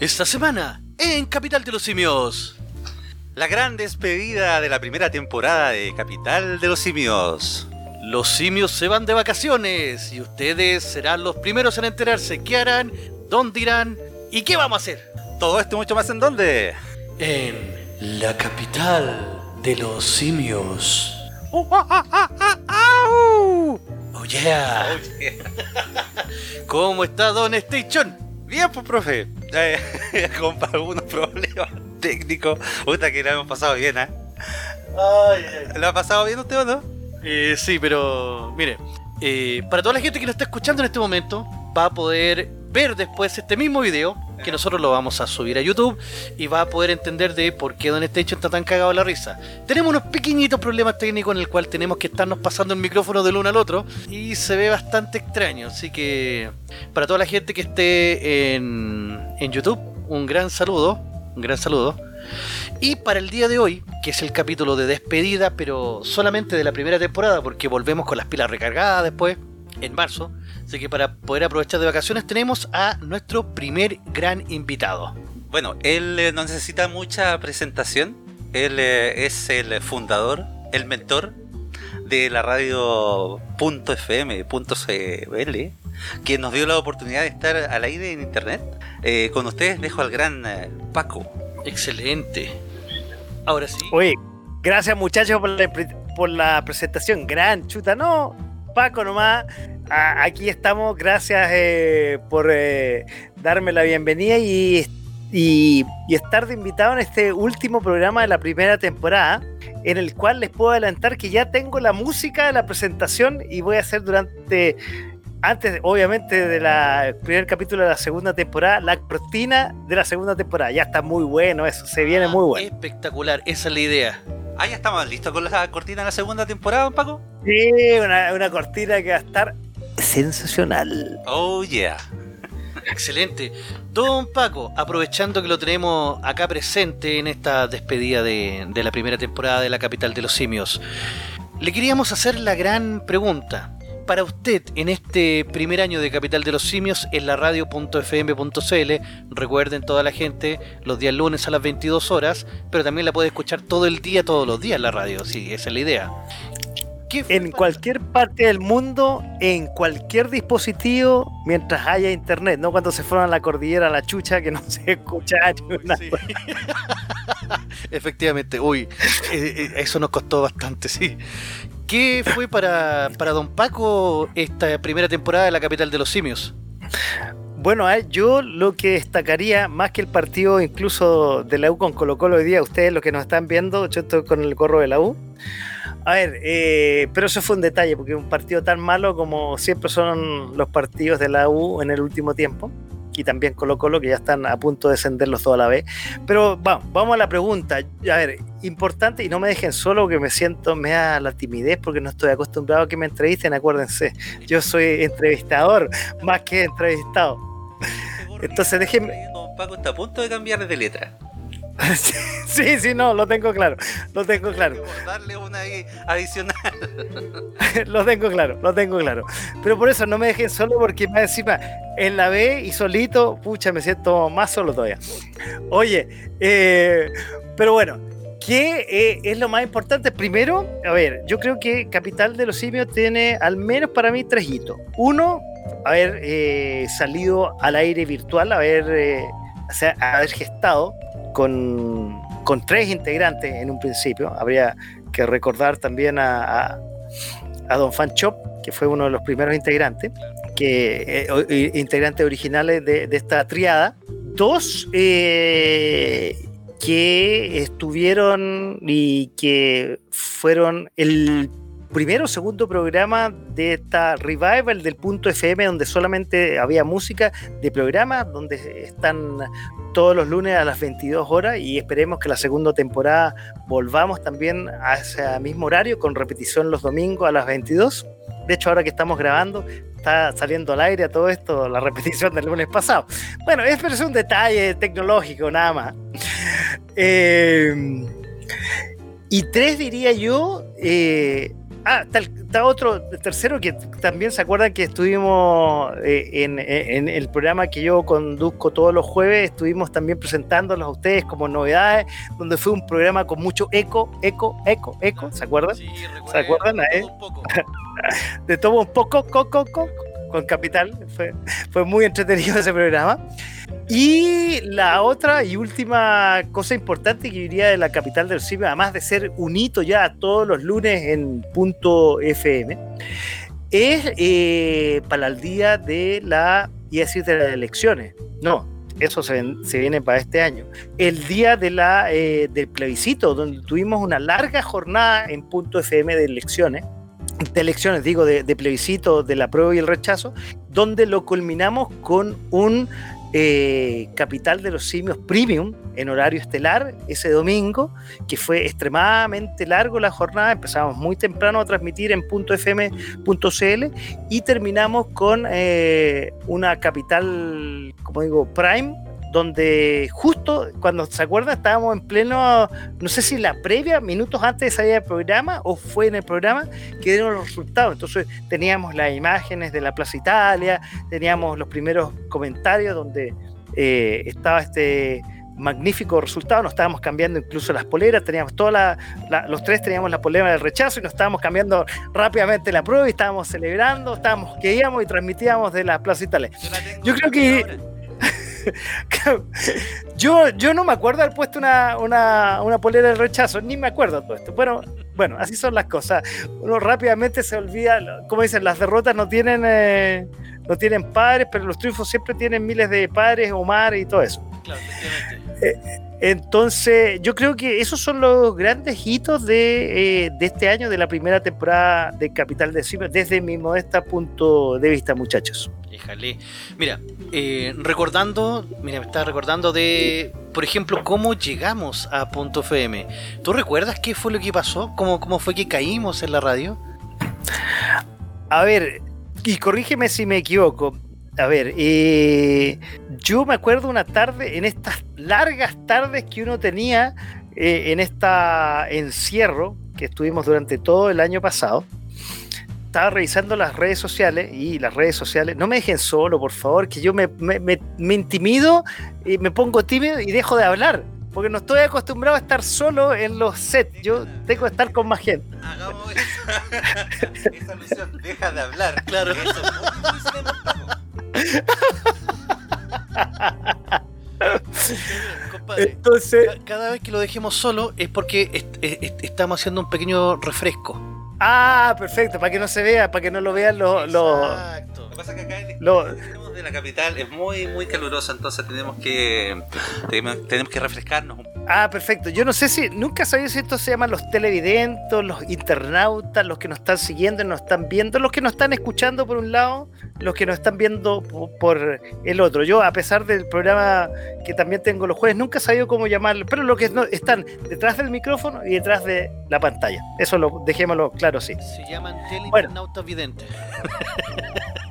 Esta semana, en Capital de los Simios. La gran despedida de la primera temporada de Capital de los Simios. Los simios se van de vacaciones y ustedes serán los primeros en enterarse qué harán, dónde irán y qué vamos a hacer. Todo esto y mucho más en dónde? En la capital de los simios. Uh, ah, ah, ah, ah, au. Oh yeah. ¿Cómo está Don Station? Bien, pues, profe. Eh, con algunos problemas técnicos. Puta que la hemos pasado bien, ¿eh? ¿Lo ha pasado bien usted o no? Eh, sí, pero mire, eh, para toda la gente que nos está escuchando en este momento, va a poder ver después este mismo video, que nosotros lo vamos a subir a YouTube, y va a poder entender de por qué Don Station está tan cagado a la risa. Tenemos unos pequeñitos problemas técnicos en el cual tenemos que estarnos pasando el micrófono del uno al otro, y se ve bastante extraño, así que para toda la gente que esté en, en YouTube, un gran saludo, un gran saludo. Y para el día de hoy, que es el capítulo de despedida, pero solamente de la primera temporada, porque volvemos con las pilas recargadas después, en marzo. Así que para poder aprovechar de vacaciones tenemos a nuestro primer gran invitado. Bueno, él eh, no necesita mucha presentación. Él eh, es el fundador, el mentor de la radio .fm, .cl, que nos dio la oportunidad de estar al aire en internet. Eh, con ustedes dejo al gran eh, Paco. Excelente. Ahora sí. Oye, gracias muchachos por la, por la presentación. Gran chuta, no. Paco nomás. A- aquí estamos. Gracias eh, por eh, darme la bienvenida y, y, y estar de invitado en este último programa de la primera temporada, en el cual les puedo adelantar que ya tengo la música de la presentación y voy a hacer durante. Antes, obviamente, del primer capítulo de la segunda temporada, la cortina de la segunda temporada. Ya está muy bueno eso, se viene muy bueno. Espectacular, esa es la idea. Ah, ya estamos listos con la cortina de la segunda temporada, don Paco. Sí, una, una cortina que va a estar sensacional. Oh, yeah. Excelente. Don Paco, aprovechando que lo tenemos acá presente en esta despedida de, de la primera temporada de la capital de los simios, le queríamos hacer la gran pregunta. Para usted, en este primer año de Capital de los Simios, en la radio.fm.cl, recuerden toda la gente, los días lunes a las 22 horas, pero también la puede escuchar todo el día, todos los días la radio, sí, esa es la idea. ¿Qué fue En cualquier parte del mundo, en cualquier dispositivo, mientras haya internet, no cuando se fueron a la cordillera a la chucha que no se escucha ni una- Sí. Efectivamente, uy, eh, eh, eso nos costó bastante, sí. ¿Qué fue para, para Don Paco esta primera temporada de la capital de los simios? Bueno, yo lo que destacaría, más que el partido incluso de la U con Colo Colo hoy día, ustedes los que nos están viendo, yo estoy con el gorro de la U. A ver, eh, pero eso fue un detalle, porque un partido tan malo como siempre son los partidos de la U en el último tiempo, y también Colo Colo, que ya están a punto de descenderlos toda la vez. Pero vamos, vamos a la pregunta. A ver, importante, y no me dejen solo, que me siento, me da la timidez, porque no estoy acostumbrado a que me entrevisten, acuérdense. Yo soy entrevistador, más que entrevistado. Entonces, déjenme- Paco está a punto de cambiar de letra. sí, sí, no, lo tengo claro, lo tengo claro, darle una adicional. lo tengo claro, lo tengo claro. Pero por eso no me dejen solo porque más encima en la B y solito, pucha, me siento más solo todavía. Oye, eh, pero bueno, ¿qué eh, es lo más importante? Primero, a ver, yo creo que Capital de los Simios tiene al menos para mí tres hitos. Uno, haber eh, salido al aire virtual, haber, o sea, haber gestado con, con tres integrantes en un principio. Habría que recordar también a, Don Fan Chop, que fue uno de los primeros integrantes, que eh, integrantes originales de, de esta triada. Dos eh, que estuvieron y que fueron el primero o segundo programa de esta revival del punto FM donde solamente había música de programa donde están todos los lunes a las 22 horas y esperemos que la segunda temporada volvamos también a ese mismo horario con repetición los domingos a las 22. De hecho, ahora que estamos grabando, está saliendo al aire todo esto, la repetición del lunes pasado. Bueno, es, pero es un detalle tecnológico, nada más. Eh, y tres, diría yo, eh, Ah, está, el- está otro tercero que también se acuerdan que estuvimos eh, en, en el programa que yo conduzco todos los jueves, estuvimos también presentándolos a ustedes como novedades, donde fue un programa con mucho eco, eco, eco, eco, ¿se acuerdan? Sí, recuerdo, ¿Se acuerdan, eh? un poco. de todo un poco, co, co, co, con Capital. Fue, fue muy entretenido ese programa. Y la otra y última cosa importante que diría de la Capital del Cine, además de ser un hito ya todos los lunes en punto FM, es eh, para el día de la, a decir de las elecciones. No, eso se, se viene para este año. El día de la, eh, del plebiscito, donde tuvimos una larga jornada en punto FM de elecciones de elecciones, digo, de, de plebiscito, de la prueba y el rechazo, donde lo culminamos con un eh, Capital de los Simios Premium en horario estelar ese domingo, que fue extremadamente largo la jornada, empezamos muy temprano a transmitir en .fm.cl y terminamos con eh, una Capital, como digo, Prime, donde justo cuando se acuerdan estábamos en pleno, no sé si la previa, minutos antes de salir del programa o fue en el programa que dieron los resultados. Entonces teníamos las imágenes de la Plaza Italia, teníamos los primeros comentarios donde eh, estaba este magnífico resultado, nos estábamos cambiando incluso las poleras, teníamos toda la, la- los tres teníamos la polera del rechazo y nos estábamos cambiando rápidamente la prueba y estábamos celebrando, estábamos que íbamos y transmitíamos de la Plaza Italia. Yo, creo que- ahora. yo, yo no me acuerdo haber puesto una, una, una polera del rechazo, ni me acuerdo de todo esto. Bueno, bueno, así son las cosas. Uno rápidamente se olvida, como dicen, las derrotas no tienen, eh, no tienen padres, pero los triunfos siempre tienen miles de padres o madres y todo eso. Claro, efectivamente. Entonces, yo creo que esos son los grandes hitos de, eh, de este año, de la primera temporada de Capital de Cima, desde mi modesta punto de vista, muchachos. Híjale. Mira, eh, recordando, mira, me estaba recordando de, por ejemplo, cómo llegamos a Punto FM. ¿Tú recuerdas qué fue lo que pasó? ¿Cómo, cómo fue que caímos en la radio? A ver, y corrígeme si me equivoco. A ver, eh, yo me acuerdo una tarde, en estas largas tardes que uno tenía eh, en esta encierro que estuvimos durante todo el año pasado, estaba revisando las redes sociales y las redes sociales, no me dejen solo, por favor, que yo me, me- me- me intimido y me pongo tímido y dejo de hablar, porque no estoy acostumbrado a estar solo en los sets, yo tengo que estar con más gente. Hagamos esa, esa alusión. Deja de hablar. Claro. Eso es muy, muy. Compadre, Entonces, ca- cada vez que lo dejemos solo es porque est- est- estamos haciendo un pequeño refresco. Ah, perfecto, para que no se vea, para que no lo vean los... Exacto. Lo que pasa es que acá el Lo- extremo de la capital es muy, muy caluroso, entonces tenemos que, tenemos, tenemos que refrescarnos un Ah, perfecto. Yo no sé si, nunca sabía si esto se llaman los televidentes, los internautas, los que nos están siguiendo y nos están viendo, los que nos están escuchando por un lado, los que nos están viendo po- por el otro. Yo, a pesar del programa que también tengo los jueves, nunca he sabido cómo llamarlo, pero los que no, están detrás del micrófono y detrás de la pantalla. Eso lo dejémoslo claro, sí. Se llaman Bueno. teleinternautas videntes.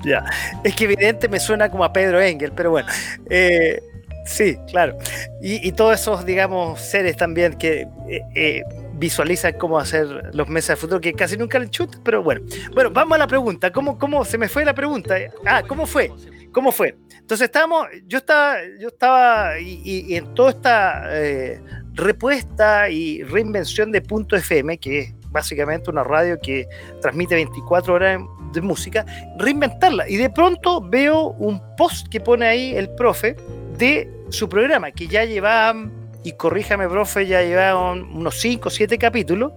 Ya. Es que evidente me suena como a Pedro Engel, pero bueno. Eh, sí, claro. Y, todos esos, digamos, seres también que eh, eh, visualizan cómo hacer los meses de futuro, que casi nunca le chutan, pero bueno. Bueno, vamos a la pregunta. ¿Cómo, cómo se me fue la pregunta? Ah, ¿cómo fue? ¿Cómo fue? Entonces estábamos, yo estaba, yo estaba, y en toda esta eh, repuesta y reinvención de Punto FM, que es básicamente una radio que transmite 24 horas de música, reinventarla. Y de pronto veo un post que pone ahí el profe de su programa, que ya llevaban, y corríjame, profe, ya llevaban unos 5 o 7 capítulos.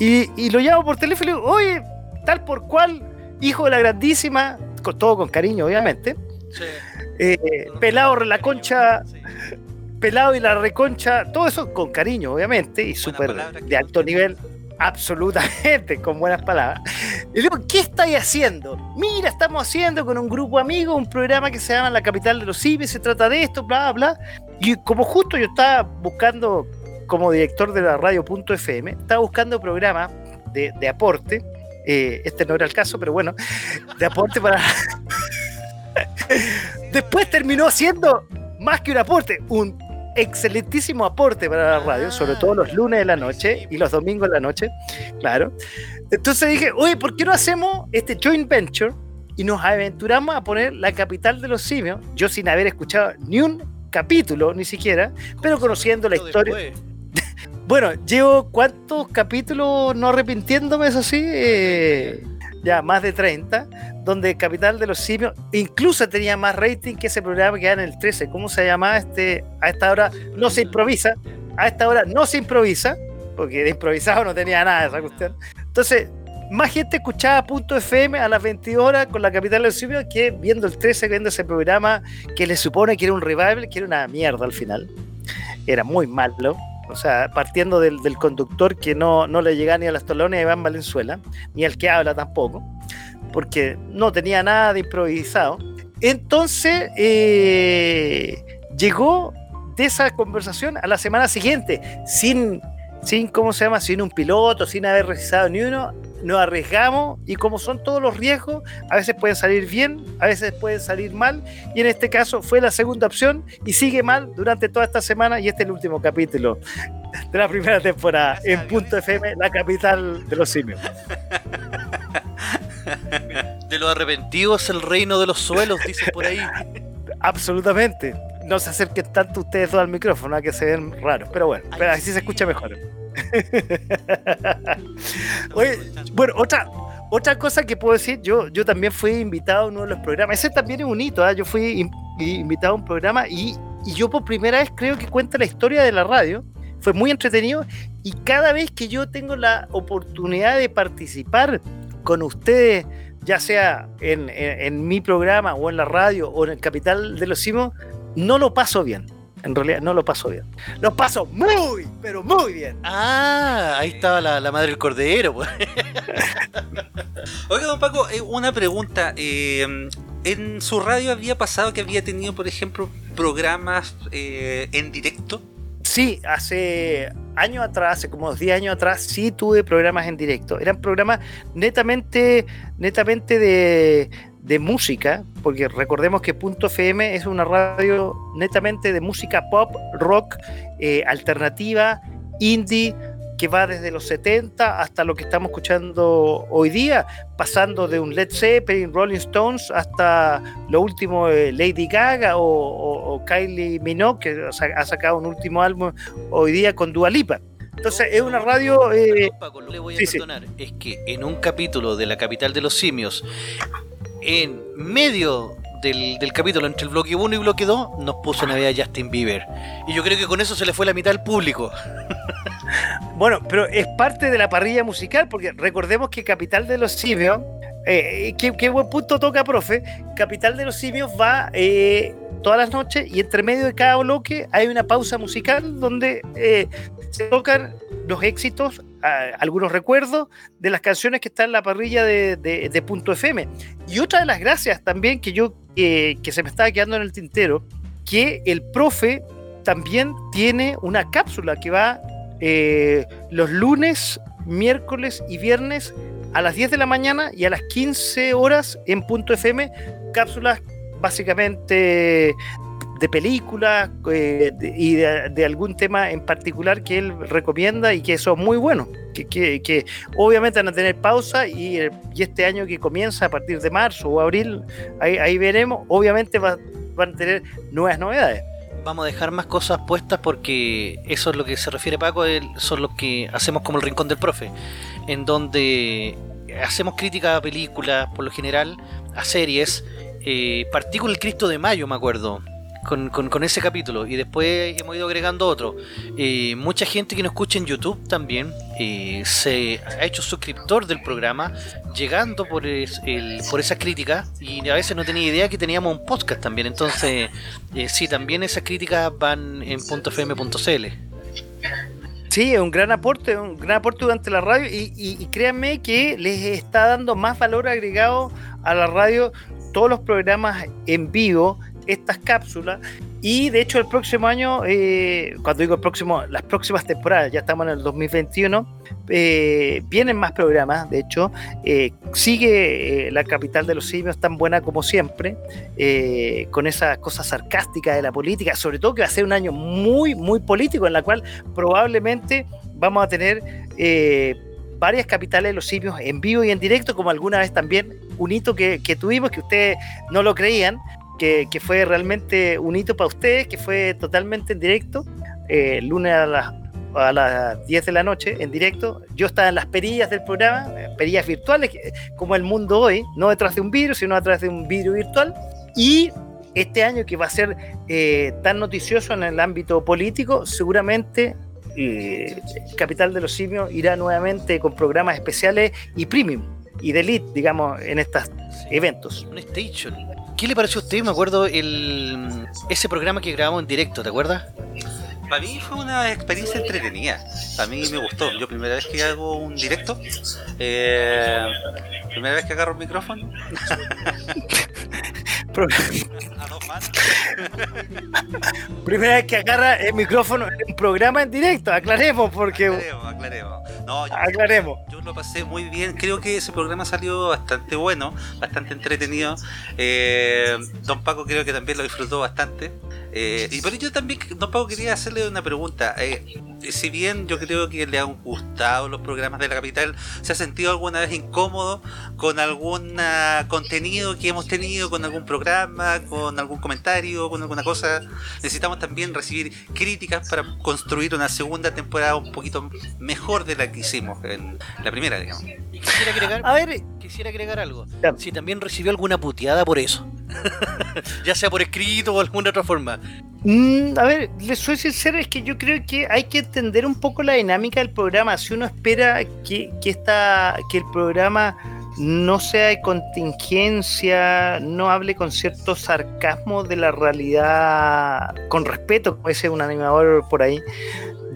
Y, y- y lo llamo por teléfono y le digo, oye, tal por cual, hijo de la grandísima, con todo con cariño, obviamente. Sí. eh, pelado la concha, Sí. pelado y la reconcha, todo eso con cariño, obviamente, y súper de alto nivel, absolutamente, con buenas palabras. Y digo, ¿qué estáis haciendo? Mira, estamos haciendo con un grupo amigo un programa que se llama La Capital de los Cimes, se trata de esto, bla, bla. Y como justo yo estaba buscando, como director de la radio.fm, estaba buscando programas de, de aporte, eh, este no era el caso, pero bueno, de aporte para... Después terminó siendo más que un aporte, un excelentísimo aporte para la radio, sobre todo los lunes de la noche y los domingos de la noche, claro. Entonces dije, oye, ¿por qué no hacemos este joint venture y nos aventuramos a poner la capital de los simios? Yo sin haber escuchado ni un capítulo, ni siquiera, pero conociendo la historia. Bueno, llevo cuántos capítulos no arrepintiéndome, eso sí, eh, ya más de 30, donde Capital de los Simios incluso tenía más rating que ese programa que era en el 13. ¿Cómo se llamaba este? A esta hora no se improvisa, a esta hora no se improvisa, porque de improvisado no tenía nada esa cuestión. Entonces, más gente escuchaba Punto FM a las 22 horas con la Capital de los Simios que viendo el 13, viendo ese programa que le supone que era un revival, que era una mierda al final. Era muy malo o sea, partiendo del, conductor que no, no, le llegaba ni a las tolones de Iván Valenzuela, ni al que habla tampoco, porque no tenía nada de improvisado. Entonces, eh, llegó de esa conversación a la semana siguiente, sin, sin, ¿cómo se llama? Sin un piloto, sin haber realizado ni uno, nos arriesgamos y como son todos los riesgos, a veces pueden salir bien, a veces pueden salir mal y en este caso fue la segunda opción y sigue mal durante toda esta semana y este es el último capítulo de la primera temporada en Punto FM, la capital de los simios. De los arrepentidos el reino de los suelos, dice por ahí. Absolutamente. No se acerquen tanto ustedes dos al micrófono, a que se ven raros, pero bueno, pero así se escucha mejor. Oye, bueno, otra, otra cosa que puedo decir, yo, yo también fui invitado a uno de los programas. Ese también es un hito, ¿ah? yo fui invitado a un programa y, y, yo por primera vez creo que cuenta la historia de la radio. Fue muy entretenido y cada vez que yo tengo la oportunidad de participar con ustedes, ya sea en, en, mi programa o en la radio o en el Capital de los Simos, no lo paso bien en realidad no lo paso bien. Lo paso muy, pero muy bien. Ah, ahí estaba la, madre del cordero. Pues. Oiga, don Paco, eh, una pregunta. Eh, ¿En su radio había pasado que había tenido, por ejemplo, programas eh, en directo? Sí, hace años atrás, hace como 10 años atrás, sí tuve programas en directo. Eran programas netamente, netamente de, de música, porque recordemos que Punto FM es una radio netamente de música pop, rock, eh, alternativa, indie, que va desde los 70 hasta lo que estamos escuchando hoy día, pasando de un Led Zeppelin, Rolling Stones, hasta lo último de Lady Gaga o, Kylie Minogue, que ha sacado un último álbum hoy día con Dua Lipa. Entonces es una radio... Eh, le voy a perdonar, es que en un capítulo de La Capital de los Simios en medio del, capítulo, entre el bloque 1 y bloque 2, nos puso una vez a Justin Bieber. Y yo creo que con eso se le fue la mitad al público. bueno, pero es parte de la parrilla musical, porque recordemos que Capital de los Simios, eh, qué, buen punto toca, profe, Capital de los Simios va eh, todas las noches y entre medio de cada bloque hay una pausa musical donde eh, se tocan los éxitos algunos recuerdos de las canciones que están en la parrilla de, Punto FM. Y otra de las gracias también que yo, que se me estaba quedando en el tintero, que el profe también tiene una cápsula que va eh, los lunes, miércoles y viernes a las 10 de la mañana y a las 15 horas en Punto FM, cápsulas básicamente de películas eh, y de, algún tema en particular que él recomienda y que son muy buenos, que, que, obviamente van a tener pausa y, y, este año que comienza a partir de marzo o abril, ahí, veremos, obviamente van a tener nuevas novedades. Vamos a dejar más cosas puestas porque eso es lo que se refiere Paco, son los que hacemos como el rincón del profe, en donde hacemos crítica a películas por lo general, a series, eh, partí con el Cristo de Mayo, me acuerdo con, con, ese capítulo y después hemos ido agregando otro. Eh, mucha gente que nos escucha en YouTube también se ha hecho suscriptor del programa llegando por, el, por esa crítica y a veces no tenía idea que teníamos un podcast también. Entonces, eh, sí, también esas críticas van en .fm.cl. Sí, es un gran aporte, un gran aporte durante la radio y, y, créanme que les está dando más valor agregado a la radio todos los programas en vivo estas cápsulas. Y de hecho el próximo año, eh, cuando digo el próximo, las próximas temporadas, ya estamos en el 2021, eh, vienen más programas, de hecho, eh, sigue la capital de los simios tan buena como siempre, con esas cosas sarcásticas de la política, sobre todo que va a ser un año muy, muy político, en la cual probablemente vamos a tener varias capitales de los simios en vivo y en directo, como alguna vez también un hito que, que tuvimos, que ustedes no lo creían, que, fue realmente un hito para ustedes, que fue totalmente en directo, eh, lunes a las, a las 10 de la noche en directo. Yo estaba en las perillas del programa, eh, perillas virtuales, como el mundo hoy, no detrás de un virus, sino detrás de un virus virtual. Y este año que va a ser eh, tan noticioso en el ámbito político, seguramente Capital de los Simios irá nuevamente con programas especiales y premium y de elite, digamos, en estos eventos. Un station. ¿Qué le pareció a usted? Me acuerdo el ese programa que grabamos en directo, ¿te acuerdas? Para mí fue una experiencia entretenida. A mí me gustó. Yo primera vez que hago un directo, eh, primera vez que agarro un micrófono. primera vez que agarra el micrófono en un programa en directo, aclaremos porque... Aclaremos, aclaremos. No, aclaremos. Yo lo pasé muy bien. Creo que ese programa salió bastante bueno, bastante entretenido. Eh, don Paco creo que también lo disfrutó bastante. Eh, y por ello también, don Paco, quería hacerle una pregunta. Eh, si bien yo creo que le han gustado los programas de la capital, ¿se ha sentido alguna vez incómodo con algún contenido que hemos tenido, con algún programa, con algún comentario, con alguna cosa? Necesitamos también recibir críticas para construir una segunda temporada un poquito mejor de la que hicimos en la primera, digamos. Y quisiera agregar, a ver, quisiera agregar algo. Si también recibió alguna puteada por eso. ya sea por escrito o alguna otra forma. Mm, a ver, les soy sincero, es que yo creo que hay que entender un poco la dinámica del programa. Si uno espera que, que, que el programa no sea de contingencia, no hable con cierto sarcasmo de la realidad, con respeto, como dice un animador por ahí,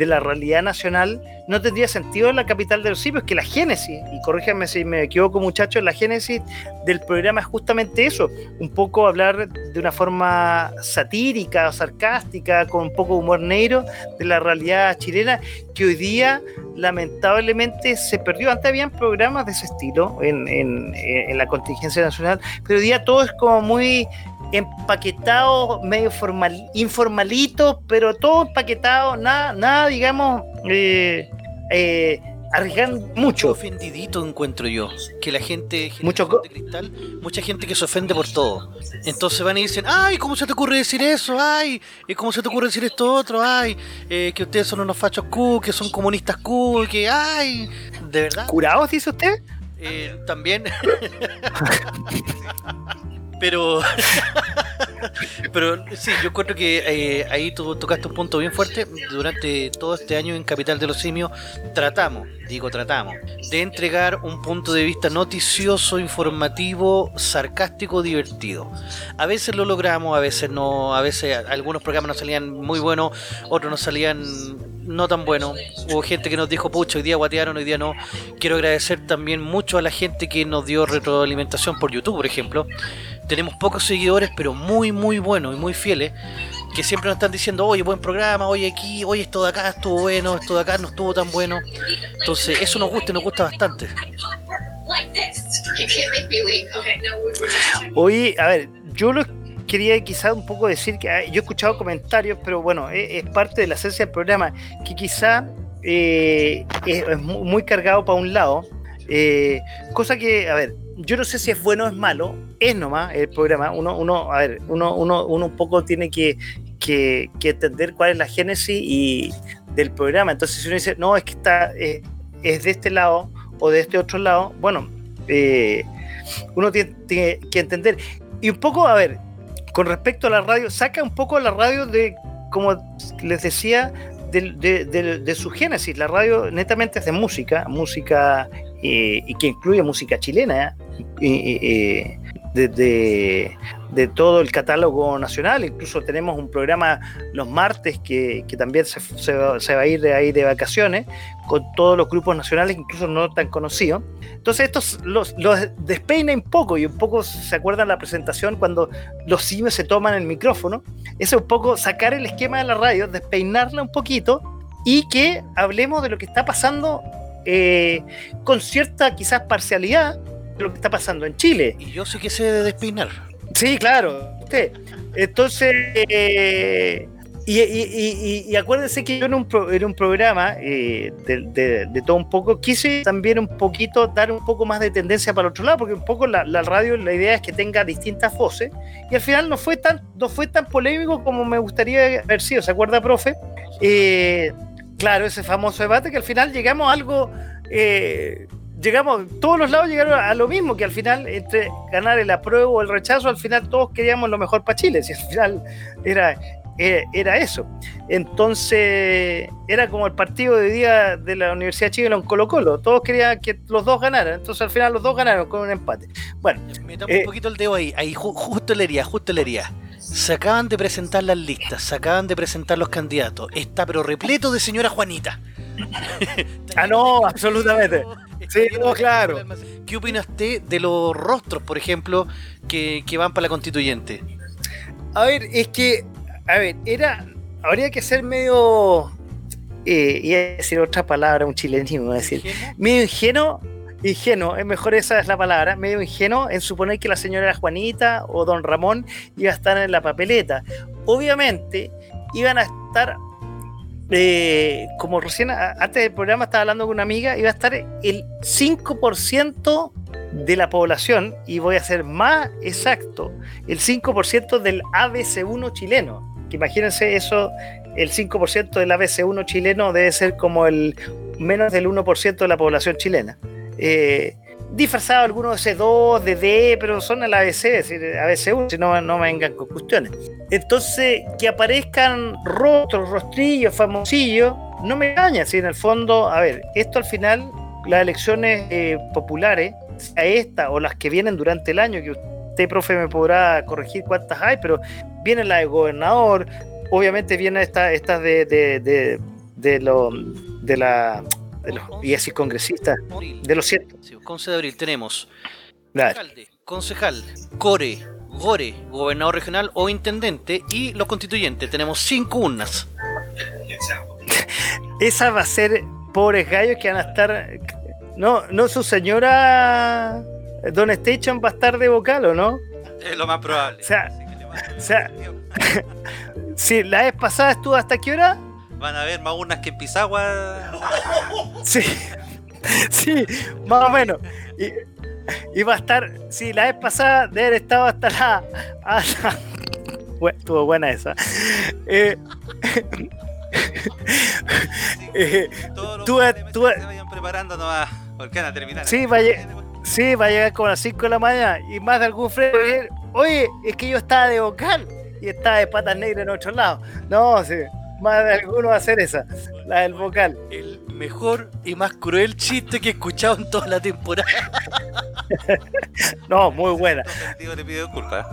de la realidad nacional, no tendría sentido en la capital de los simios, que la génesis, y corríjanme si me equivoco muchachos, la génesis del programa es justamente eso, un poco hablar de una forma satírica sarcástica, con un poco de humor negro, de la realidad chilena, que hoy día lamentablemente se perdió. Antes habían programas de ese estilo en, en la contingencia nacional, pero hoy día todo es como muy empaquetado, medio formal, informalito, pero todo empaquetado, nada, nada digamos, eh, eh, mucho. Ofendidito encuentro yo, que la gente, mucho de cristal, mucha gente que se ofende por todo. Entonces van y dicen, ay, ¿cómo se te ocurre decir eso? Ay, ¿cómo se te ocurre decir esto otro? Ay, eh, que ustedes son unos fachos cool, que son comunistas cool, que, ay, ¿de verdad? ¿Curados, dice usted? Eh, también. Pero, pero sí, yo encuentro que eh, ahí tú tocaste un punto bien fuerte. Durante todo este año en Capital de los Simios tratamos, tratamos, de entregar un punto de vista noticioso, informativo, sarcástico, divertido. A veces lo logramos, a veces no, a veces algunos programas nos salían muy buenos, otros nos salían no tan buenos. Hubo gente que nos dijo, pucho, hoy día guatearon, hoy día no. Quiero agradecer también mucho a la gente que nos dio retroalimentación por YouTube, por ejemplo tenemos pocos seguidores, pero muy, muy buenos y muy fieles, que siempre nos están diciendo, oye, buen programa, oye, aquí, oye, esto de acá estuvo bueno, esto de acá no estuvo tan bueno. Entonces, eso nos gusta y nos gusta bastante. Oye, a ver, yo lo quería quizá un poco decir que yo he escuchado comentarios, pero bueno, es, parte de la esencia del programa, que quizá eh, es, muy cargado para un lado, eh, cosa que, a ver, yo no sé si es bueno o es malo, es nomás el programa. Uno, uno, a ver, uno, uno, uno un poco tiene que, que, entender cuál es la génesis y del programa. Entonces, si uno dice, no, es que está, eh, es de este lado o de este otro lado, bueno, eh, uno tiene, que entender. Y un poco, a ver, con respecto a la radio, saca un poco la radio de, como les decía, de, de, su génesis. La radio netamente es de música, música eh, y que incluye música chilena. De, de- todo el catálogo nacional. Incluso tenemos un programa los martes que, también se, va, a ir de ahí de vacaciones con todos los grupos nacionales, incluso no tan conocidos. Entonces estos los, despeina un poco y un poco se acuerdan la presentación cuando los simios se toman el micrófono. Es un poco sacar el esquema de la radio, despeinarla un poquito y que hablemos de lo que está pasando eh, con cierta quizás parcialidad lo que está pasando en Chile. Y yo sí que sé de despeinar. Sí, claro. usted. Entonces, eh, y, y- y- y- y acuérdense que yo en un, pro- en un programa eh, de, de- de todo un poco quise también un poquito dar un poco más de tendencia para el otro lado, porque un poco la, la radio, la idea es que tenga distintas voces, y al final no fue tan, no fue tan polémico como me gustaría haber sido, ¿se acuerda, profe? Eh, claro, ese famoso debate que al final llegamos a algo... eh, llegamos, todos los lados llegaron a lo mismo, que al final, entre ganar el apruebo o el rechazo, al final todos queríamos lo mejor para Chile, si al final era, era, era eso. Entonces, era como el partido de día de la Universidad de Chile en Colo Colo, todos querían que los dos ganaran, entonces al final los dos ganaron con un empate. Bueno, Metamos Eh. un poquito el dedo ahí, ahí ju- justo le hería, justo le hería. Se acaban de presentar las listas, se acaban de presentar los candidatos. Está pero repleto de señora Juanita. ah, no, absolutamente. Sí, no, claro. ¿Qué opina usted de los rostros, por ejemplo, que, que van para la constituyente? A ver, es que, a ver, era, habría que ser medio, eh, iba a decir otra palabra, un chilenismo, iba a decir, ¿Ingenuo? medio ingenuo, ingenuo, es mejor esa es la palabra, medio ingenuo en suponer que la señora Juanita o don Ramón iba a estar en la papeleta. Obviamente iban a estar, eh, como recién antes del programa estaba hablando con una amiga, iba a estar el 5% de la población, y voy a ser más exacto, el 5% del ABC1 chileno. Que imagínense eso, el 5% del ABC1 chileno debe ser como el menos del 1% de la población chilena. Eh, disfrazado algunos de C2, de D, pero son el ABC, es decir, ABC1, si no, no me vengan con cuestiones. Entonces, que aparezcan rostros, rostrillos, famosillos, no me engaña, si en el fondo, a ver, esto al final, las elecciones eh, populares, sea esta o las que vienen durante el año, que usted, profe, me podrá corregir cuántas hay, pero viene la de gobernador, obviamente viene esta, estas de, de, de, de, lo, de la, de los, y así congresistas, de los ciertos. Sí, 11 de abril tenemos Dale. alcalde, concejal, core, gore, gobernador regional o intendente y los constituyentes. Tenemos cinco urnas. Esa va a ser pobres gallos que van a estar. No, no, su señora Don Station va a estar de vocal, ¿o no? Es lo más probable. O sea, o Sí, la vez pasada estuvo hasta qué hora? Van a haber más urnas que en Pisagua. Sí, sí, más o menos. Y, y va a estar, sí, la vez pasada de haber estado hasta la. hasta- estuvo buena esa. Eh, eh, Todos los Tú- tú- se vayan preparando nomás. Porque van a terminar. Sí, vaya- Sí, va a llegar como a las 5 de la mañana y más de algún freno. va a Oye, es que yo estaba de vocal y estaba de patas negras en otro lado. No, sí, más de alguno va a hacer esa, la del vocal. El mejor y más cruel chiste que he escuchado en toda la temporada. No, muy buena, Digo, le pido disculpas.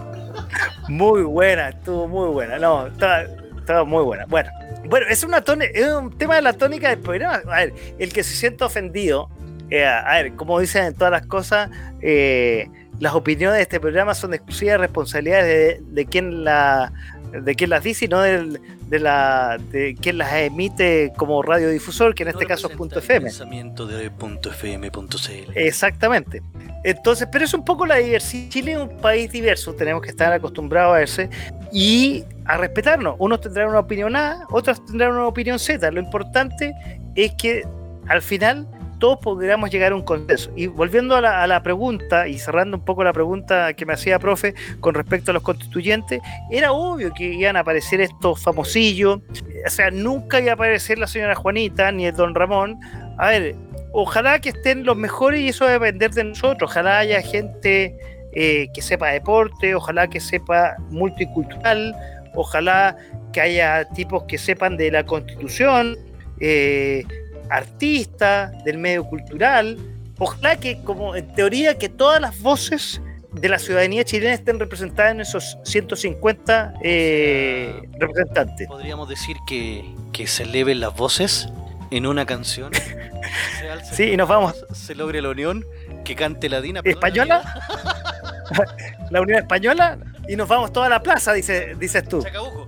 muy buena, estuvo muy buena. No, estaba, estaba muy buena. Bueno, bueno, es una tone, es un tema de la tónica del programa. A ver, el que se sienta ofendido, eh, a ver, como dicen en todas las cosas, eh, las opiniones de este programa son de exclusiva responsabilidad de, de quien la de quien las dice y no del- de, la de quien las emite como radiodifusor, que en este caso es punto FM. Pensamiento de punto FM, punto CL. Exactamente. Entonces, pero es un poco la diversidad. Chile es un país diverso, tenemos que estar acostumbrados a verse y a respetarnos. Unos tendrán una opinión A, otros tendrán una opinión Z. Lo importante es que al final todos podamos llegar a un consenso. Y volviendo a la, a la pregunta y cerrando un poco la pregunta que me hacía profe con respecto a los constituyentes, era obvio que iban a aparecer estos famosillos. O sea, nunca iba a aparecer la señora Juanita ni el don Ramón. A ver, ojalá que estén los mejores y eso va a depender de nosotros. Ojalá haya gente eh, que sepa deporte, ojalá que sepa multicultural, ojalá que haya tipos que sepan de la constitución, eh, artistas, del medio cultural. Ojalá que, como en teoría, que todas las voces de la ciudadanía chilena estén representadas en esos 150 eh, representantes. Podríamos decir que, que se eleven las voces en una canción. se Sí, y nos vamos. Se logre la unión, que cante la Dina. ¿Española? La Unión Española y nos vamos toda la plaza, dice, dices tú. Chacabuco.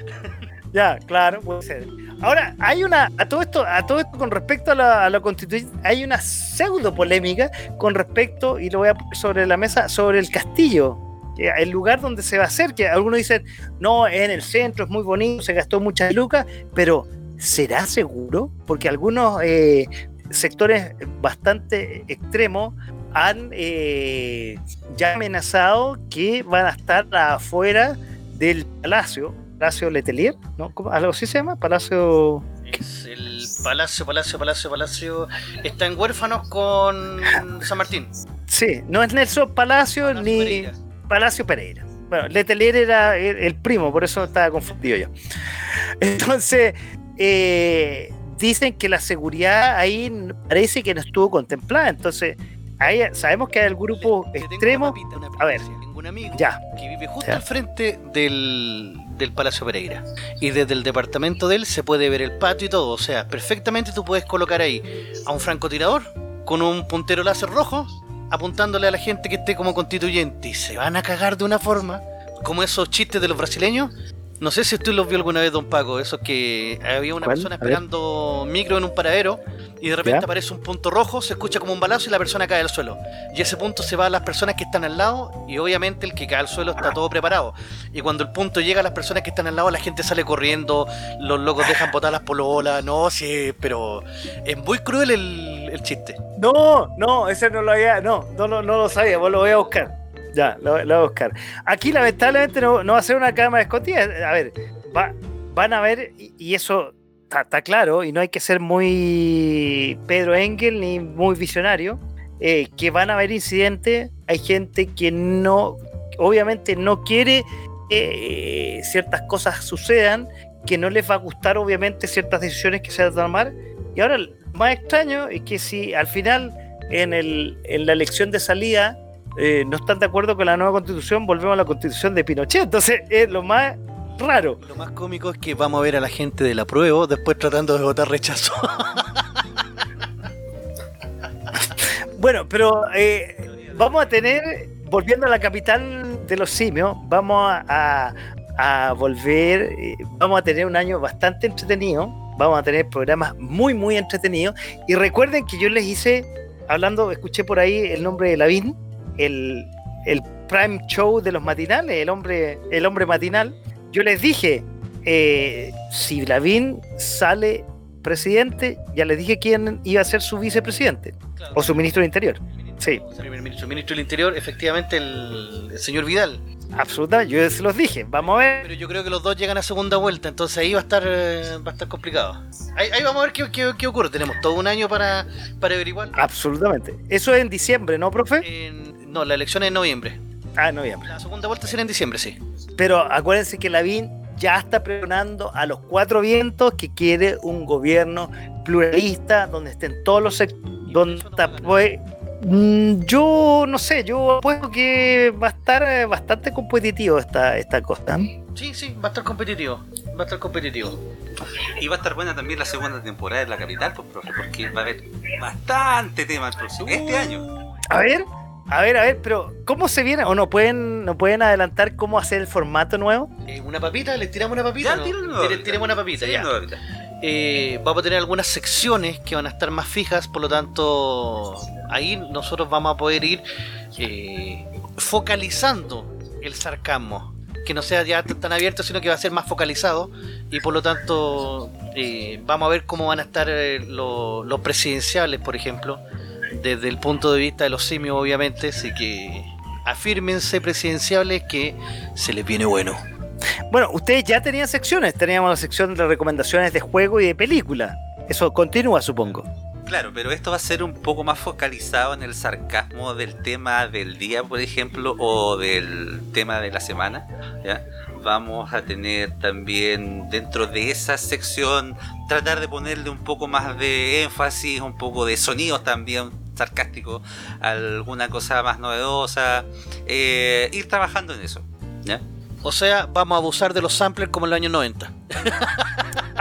Ya, claro, puede ser. Ahora, hay una, a todo esto, a todo esto con respecto a la, constituyente, hay una pseudo polémica con respecto, y lo voy a poner sobre la mesa, sobre el castillo, el lugar donde se va a hacer, que algunos dicen, no, en el centro es muy bonito, se gastó muchas lucas, pero ¿será seguro? Porque algunos eh, sectores bastante extremos han eh, ya amenazado que van a estar afuera del palacio, Palacio Letelier, ¿no? ¿Algo así se llama? Palacio... Es el Palacio, Palacio, Palacio, Palacio. Está en huérfanos con San Martín. Sí, no es Nelson Palacio, Palacio ni Pereira. Palacio Pereira. Bueno, Letelier era el, primo, por eso estaba confundido yo. Entonces, eh, dicen que la seguridad ahí parece que no estuvo contemplada. Entonces, ahí sabemos que hay el grupo una extremo. papita, una A ver. un amigo Ya, que vive justo Ya. al frente del, del Palacio Pereira. Y desde el departamento de él se puede ver el patio y todo. O sea, perfectamente tú puedes colocar ahí a un francotirador con un puntero láser rojo apuntándole a la gente que esté como constituyente. Y se van a cagar de una forma como esos chistes de los brasileños. No sé si usted los vio alguna vez, don Paco, esos que había una ¿Cuál? persona esperando micro en un paradero y de repente ¿Ya? aparece un punto rojo, se escucha como un balazo y la persona cae al suelo. Y ese punto se va a las personas que están al lado y obviamente el que cae al suelo está todo preparado. Y cuando el punto llega a las personas que están al lado, la gente sale corriendo, los locos dejan botar las pololas, no, sí, pero es muy cruel el, el chiste. No, no, ese no lo había, no, no, no lo sabía, vos lo voy a buscar. Ya, lo, lo voy a buscar. Aquí lamentablemente no, no va a ser una cámara escondida. A ver, va- van a ver, y, eso está, claro, y no hay que ser muy Pedro Engel ni muy visionario, eh, que van a haber incidentes, hay gente que no, obviamente no quiere que eh, ciertas cosas sucedan, que no les va a gustar obviamente ciertas decisiones que se van a tomar, y ahora más extraño es que si al final en, el, en la elección de salida eh, no están de acuerdo con la nueva constitución, volvemos a la constitución de Pinochet. Entonces es lo más raro. Lo más cómico es que vamos a ver a la gente de la prueba después tratando de votar rechazo. Bueno, pero eh, vamos a tener, volviendo a la capital de los simios, vamos a, a- a volver, eh, vamos a tener un año bastante entretenido, vamos a tener programas muy, muy entretenidos. Y recuerden que yo les hice, hablando, escuché por ahí el nombre de Lavín, el, el prime show de los matinales, el hombre, el hombre matinal. Yo les dije, eh, si Lavín sale presidente, ya les dije quién iba a ser su vicepresidente o su ministro de Interior. Sí. Primer ministro, ministro del Interior, efectivamente el, el señor Vidal. Absolutamente, yo se los dije. Vamos a ver. Pero yo creo que los dos llegan a segunda vuelta, entonces ahí va a estar eh, va a estar complicado. Ahí, ahí vamos a ver qué, qué- qué ocurre. Tenemos todo un año para, para averiguar. Absolutamente. Eso es en diciembre, ¿no, profe? En- no, la elección es en noviembre. Ah, en noviembre. La segunda vuelta será en diciembre, sí. Pero acuérdense que Lavín ya está pregonando a los cuatro vientos que quiere un gobierno pluralista donde estén todos los sectores. Donde está, pues, mm, yo no sé, yo apuesto que va a estar eh, bastante competitivo esta, esta cosa. Sí, sí, va a estar competitivo. Va a estar competitivo. Y va a estar buena también la segunda temporada de la capital, pues, profe, porque va a haber bastante tema el próximo- este año. A ver, a ver, a ver, pero ¿cómo se viene? ¿O no pueden, no pueden adelantar cómo hacer el formato nuevo? Eh, ¿Una papita? ¿Les tiramos una papita? no? tírenlo, Tire- ahorita. Tiremos una papita, ya. Eh, vamos a tener algunas secciones que van a estar más fijas, por lo tanto, ahí nosotros vamos a poder ir eh, focalizando el sarcasmo. Que no sea ya tan abierto, sino que va a ser más focalizado. Y por lo tanto, eh, vamos a ver cómo van a estar eh, lo- los presidenciales, por ejemplo, desde el punto de vista de los simios, obviamente. Así que afírmense, presidenciales, que se les viene bueno. Bueno, ustedes ya tenían secciones. Teníamos la sección de recomendaciones de juego y de película. Eso continúa, supongo. Claro, pero esto va a ser un poco más focalizado en el sarcasmo del tema del día, por ejemplo, o del tema de la semana. ¿ya? Vamos a tener también dentro de esa sección tratar de ponerle un poco más de énfasis, un poco de sonidos también, sarcástico, alguna cosa más novedosa, eh, ir trabajando en eso. ¿ya? O sea, vamos a abusar de los samplers como en los años 90.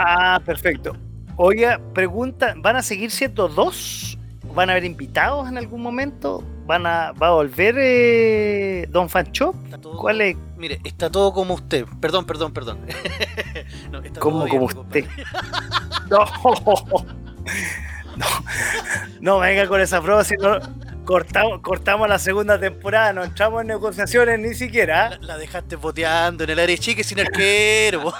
Ah, perfecto. Oiga, pregunta, ¿van a seguir siendo dos? ¿Van a haber invitados en algún momento? ¿Van a, ¿Va a volver eh, Don Fancho? ¿Cuál es? Mire, está todo como usted. Perdón, perdón, perdón. No, está ¿Cómo todo como usted? No, no, no venga con esa prueba, si no cortamos, cortamos la segunda temporada, no entramos en negociaciones ni siquiera. La, la dejaste boteando en el área chica y sin arquero.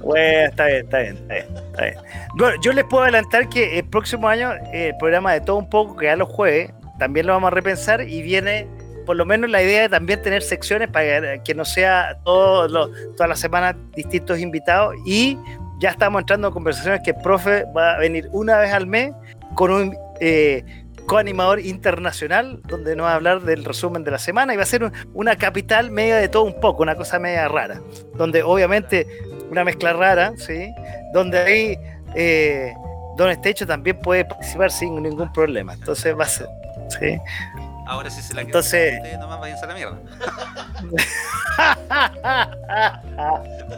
Bueno, está bien, está bien, está bien, está bien. Bueno, yo les puedo adelantar que el próximo año eh, el programa de todo un poco, que ya los jueves, también lo vamos a repensar y viene por lo menos la idea de también tener secciones para que no sea todo lo- todas las semanas distintos invitados y ya estamos entrando en conversaciones que el profe va a venir una vez al mes con un eh, coanimador internacional donde nos va a hablar del resumen de la semana y va a ser un- una capital media de todo un poco, una cosa media rara, donde obviamente una mezcla rara, ¿sí? Donde ahí eh, Don Estecho también puede participar sin ningún problema. Entonces va a ser, ¿sí? Ahora sí se la Entonces- ustedes nomás váyanse a la mierda.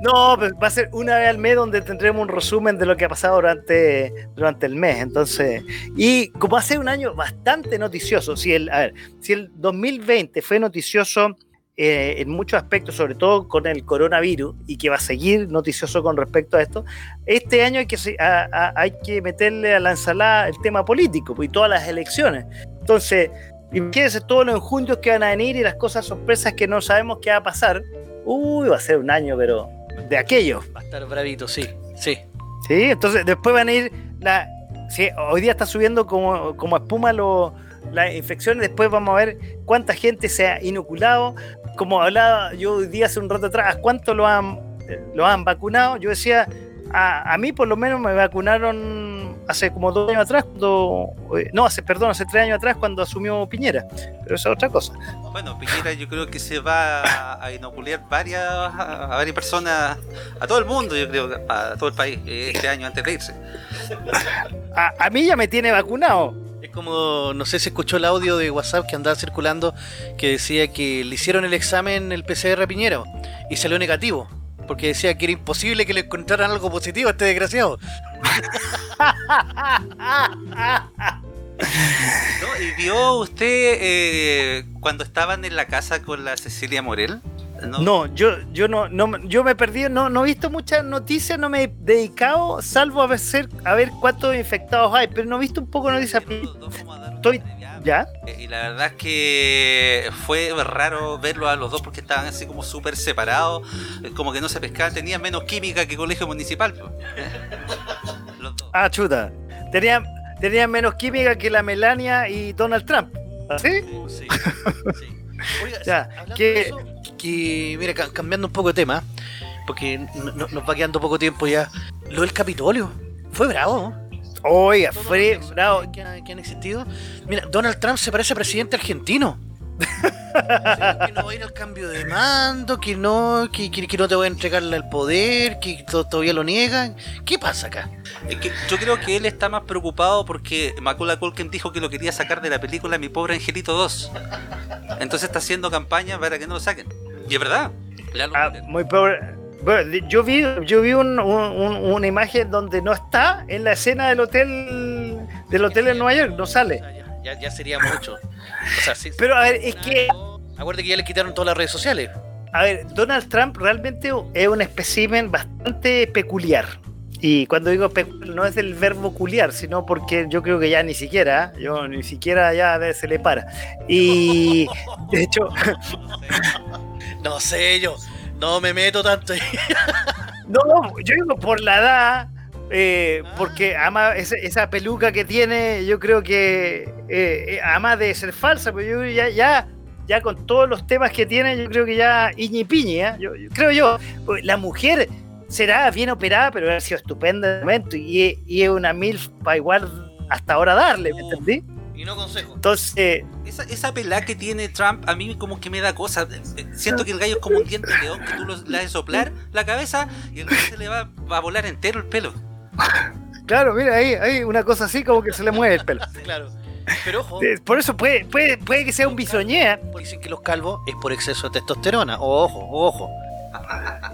No, pero va a ser una vez al mes donde tendremos un resumen de lo que ha pasado durante, durante el mes. Entonces, y como ser un año bastante noticioso, si el, a ver, si el 2020 fue noticioso eh, en muchos aspectos, sobre todo con el coronavirus, y que va a seguir noticioso con respecto a esto, este año hay que, a- a- hay que meterle a la ensalada el tema político pues, y todas las elecciones. Entonces, imagínense todos los enjundios que van a venir y las cosas sorpresas que no sabemos qué va a pasar. Uy, va a ser un año, pero de aquello. Va a estar bravito, sí. Sí. ¿Sí? Entonces, después van a ir. La, sí, hoy día está subiendo como, como espuma lo- las infecciones. Después vamos a ver cuánta gente se ha inoculado. Como hablaba yo hoy día hace un rato atrás, ¿cuánto lo han, lo han vacunado? Yo decía, a, a mí por lo menos me vacunaron hace como dos años atrás, cuando, eh, no, hace, perdón, hace tres años atrás cuando asumió Piñera. Pero eso es otra cosa. Bueno, Piñera yo creo que se va a, a inocular varias, a, a varias personas, a todo el mundo, yo creo, a todo el país, este año antes de irse. A, a mí ya me tiene vacunado. Es como, no sé si escuchó el audio de WhatsApp que andaba circulando que decía que le hicieron el examen el PCR a Piñera y salió negativo. Porque decía que era imposible que le encontraran algo positivo a este desgraciado. ¿No? ¿Y vio usted eh, cuando estaban en la casa con la Cecilia Morel? No, yo, yo no, no, yo me perdí, no, no he visto muchas noticias, no me he dedicado, salvo a ver, ser- a ver cuántos infectados hay, pero no he visto un poco de noticias. Estoy-. ¿Ya? Eh, Y la verdad es que fue raro verlos a los dos porque estaban así como súper separados, eh, como que no se pescaban, tenían menos química que colegio municipal. Los dos. Ah, chuta. Tenían, tenían menos química que la Melania y Donald Trump. ¿Sí? Sí, sí. Oiga, Ya, que- de eso, que, mira, ca- cambiando un poco de tema, porque no- no- nos va quedando poco tiempo ya. Lo del Capitolio, fue bravo. ¿no? Oiga, los bravo. que, han- que han existido. Mira, Donald Trump se parece a presidente argentino. que no va a ir al cambio de mando, que no, que, que- que no te voy a entregarle el poder, que to- todavía lo niegan. ¿Qué pasa acá? Es que yo creo que él está más preocupado porque Macaulay Culkin dijo que lo quería sacar de la película Mi pobre angelito 2. Entonces está haciendo campaña para que no lo saquen. Y es verdad. Ah, muy pobre. Bueno, yo vi, yo vi un- un- un- una imagen donde no está en la escena del hotel del hotel en Nueva York, no sale. ya, ya- ya sería mucho. O sea, sí- Pero a ver, es que Acuérdate que ya le quitaron todas las redes sociales. A ver, Donald Trump realmente es un espécimen bastante peculiar. Y cuando digo peculiar, no es del verbo culiar, sino porque yo creo que ya ni siquiera, yo ni siquiera ya se le para. Y de hecho, No sé yo, no me meto tanto ahí. no, yo digo por la edad, eh, porque ama esa, esa peluca que tiene, yo creo que eh, eh, ama de ser falsa, pero yo ya, ya, ya con todos los temas que tiene, yo creo que ya iñi piñi, ¿eh? yo, yo creo yo, pues, la mujer será bien operada, pero ha sido estupenda momento y, y es una MILF para igual hasta ahora darle, ¿me entendí? Y no consejo. Entonces, Esa, esa pelá que tiene Trump a mí como que me da cosa. Siento que el gallo es como un diente de león que tú lo- le haces soplar la cabeza y el gallo se le va, va a volar entero el pelo. Claro, mira, ahí, ahí una cosa así como que se le mueve el pelo. Claro. Pero ojo, Eh, Por eso puede, puede, puede que sea un bisoñea. dicen que los calvos es por exceso de testosterona. Ojo, ojo.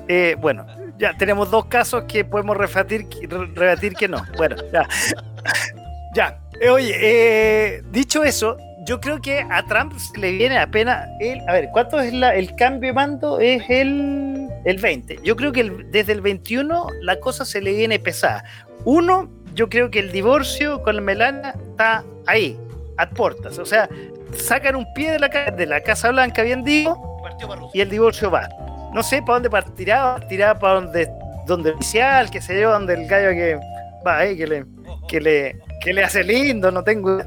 Eh, bueno, ya tenemos dos casos que podemos rebatir, re- rebatir que no. Bueno, ya. Ya. Eh, oye, eh, dicho eso, yo creo que a Trump se le viene apenas el. A ver, ¿cuánto es la- el cambio de mando? Es el, el 20. Yo creo que el- desde el 21 la cosa se le viene pesada. Uno, yo creo que el divorcio con la Melania está ahí, a puertas. O sea, sacan un pie de la, de la Casa Blanca, bien digo, y el divorcio va. No sé para dónde partirá, partirá para donde, donde el oficial, que sé yo, donde el gallo que va ahí, que le, que le, que le hace lindo, no tengo.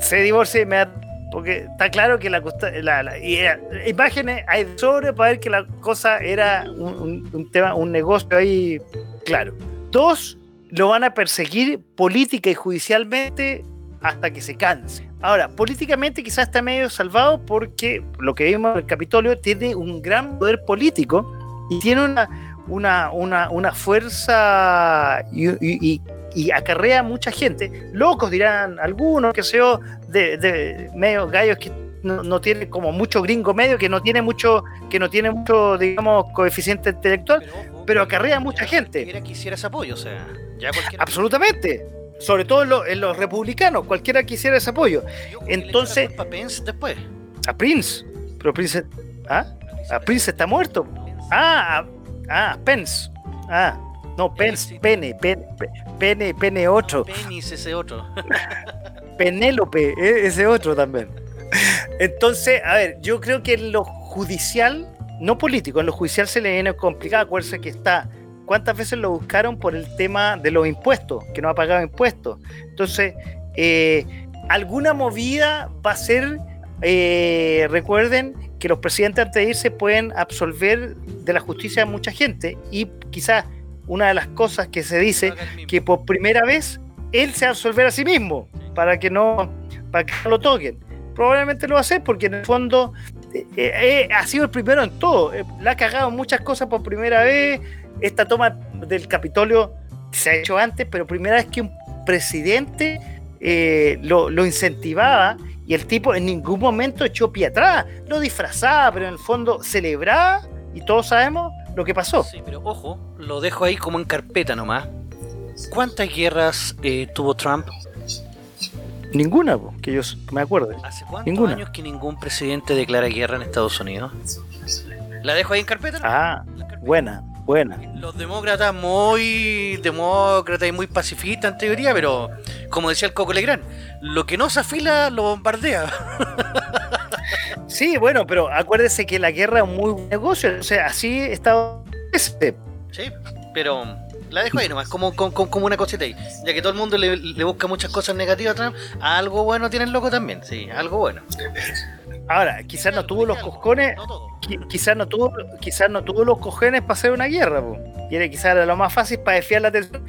Se divorcia y me da- Porque está claro que la, la, la- y imágenes hay sobre para ver que la cosa era un, tema, un negocio ahí claro. Dos, lo van a perseguir política y judicialmente hasta que se canse. Ahora, políticamente quizás está medio salvado porque lo que vimos en el Capitolio tiene un gran poder político y tiene una, una, una, una fuerza y- y acarrea mucha gente. Locos dirán algunos, que sé yo, de, de medio gallos que no, no tiene como mucho gringo medio, que no tiene mucho, que no tiene mucho, digamos, coeficiente intelectual, ojo, pero acarrea mucha gente. Cualquiera quisiera ese apoyo, o sea, ya. Absolutamente. Sobre todo en, lo- en los republicanos, cualquiera quisiera ese apoyo. Entonces- a Pence después. A Prince. Pero Prince. ¿Ah? A Prince está muerto. Ah, a- ah, Pence. Ah, no, Pence, Pene, Pene, Pene, Pene 8. Penis ese otro. Penélope, e- ese otro también. Entonces, a ver, yo creo que en lo judicial, no político, en lo judicial se le viene complicado. Acuérdense que está. ¿Cuántas veces lo buscaron por el tema de los impuestos? Que no ha pagado impuestos. Entonces, eh, alguna movida va a ser. eh, recuerden que los presidentes antes de irse pueden absolver de la justicia a mucha gente y quizás una de las cosas que se dice que por primera vez él se va a absolver a sí mismo para que no para que no lo toquen. Probablemente lo va a hacer porque en el fondo eh, eh, ha sido el primero en todo. Eh, la ha cagado muchas cosas por primera vez. Esta toma del Capitolio se ha hecho antes, pero primera vez que un presidente eh, lo, lo incentivaba y el tipo en ningún momento echó pie atrás. Lo disfrazaba, pero en el fondo celebraba y todos sabemos lo que pasó. Sí, pero ojo, lo dejo ahí como en carpeta nomás. ¿Cuántas guerras eh, tuvo Trump? Ninguna, po, que yo me acuerde. ¿Hace cuántos Ninguna. años que ningún presidente declara guerra en Estados Unidos? ¿La dejo ahí en carpeta? Ah, La carpeta. buena, buena. Los demócratas muy demócratas y muy pacifistas en teoría, pero como decía el Coco Legrand, lo que no se afila lo bombardea. Sí, bueno, pero acuérdese que la guerra es un muy buen negocio. O sea, así está. este, Sí, pero la dejo ahí nomás, como, como, como una cosita ahí. Ya que todo el mundo le, le busca muchas cosas negativas a Trump, algo bueno tiene el loco también, sí, algo bueno. Ahora, quizás no tuvo los qui- quizás no tuvo, quizás no tuvo los cojones para hacer una guerra, po. y era quizás era lo más fácil para desfiar la atención.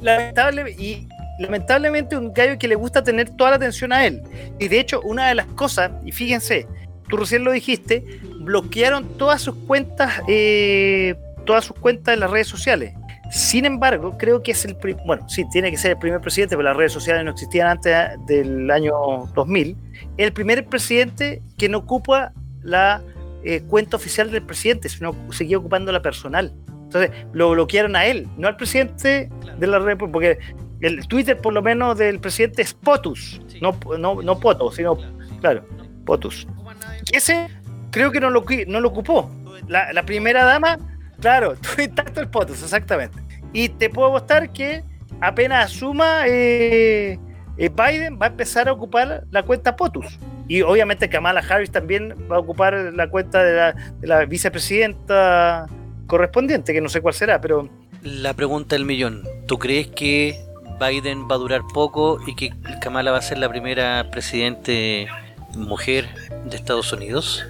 Lamentable y lamentablemente un gallo que le gusta tener toda la atención a él. Y de hecho, una de las cosas, y fíjense, tú recién lo dijiste, bloquearon todas sus cuentas, eh, todas sus cuentas en las redes sociales. Sin embargo, creo que es el bueno, sí, tiene que ser el primer presidente, pero las redes sociales no existían antes del año 2000. El primer presidente que no ocupa la eh, cuenta oficial del presidente, sino seguía ocupando la personal. Entonces, lo bloquearon a él, no al presidente de la República, porque el Twitter, por lo menos, del presidente es POTUS, Sí. no, no, no POTO, sino, claro, POTUS. Y ese creo que no lo, no lo ocupó. La, la primera dama, claro, tanto el POTUS, exactamente. Y te puedo apostar que apenas asuma eh, eh, Biden, va a empezar a ocupar la cuenta POTUS. Y obviamente Kamala Harris también va a ocupar la cuenta de la, de la vicepresidenta correspondiente, que no sé cuál será, pero La pregunta del millón, ¿tú crees que Biden va a durar poco y que Kamala va a ser la primera presidente mujer de Estados Unidos?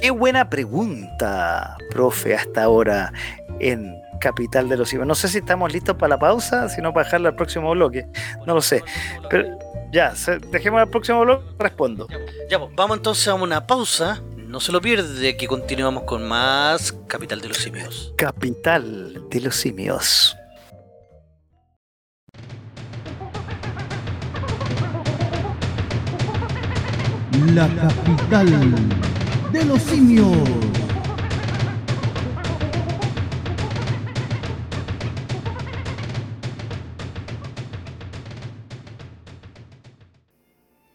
Qué buena pregunta, profe, hasta ahora en capital de los ciber. No sé si estamos listos para la pausa, sino para dejarla al próximo bloque. No lo sé. Pero ya, dejemos al próximo bloque, respondo. Ya, pues, vamos entonces a una pausa. No se lo pierde que continuamos con más Capital de los Simios. Capital de los Simios. La capital de los simios.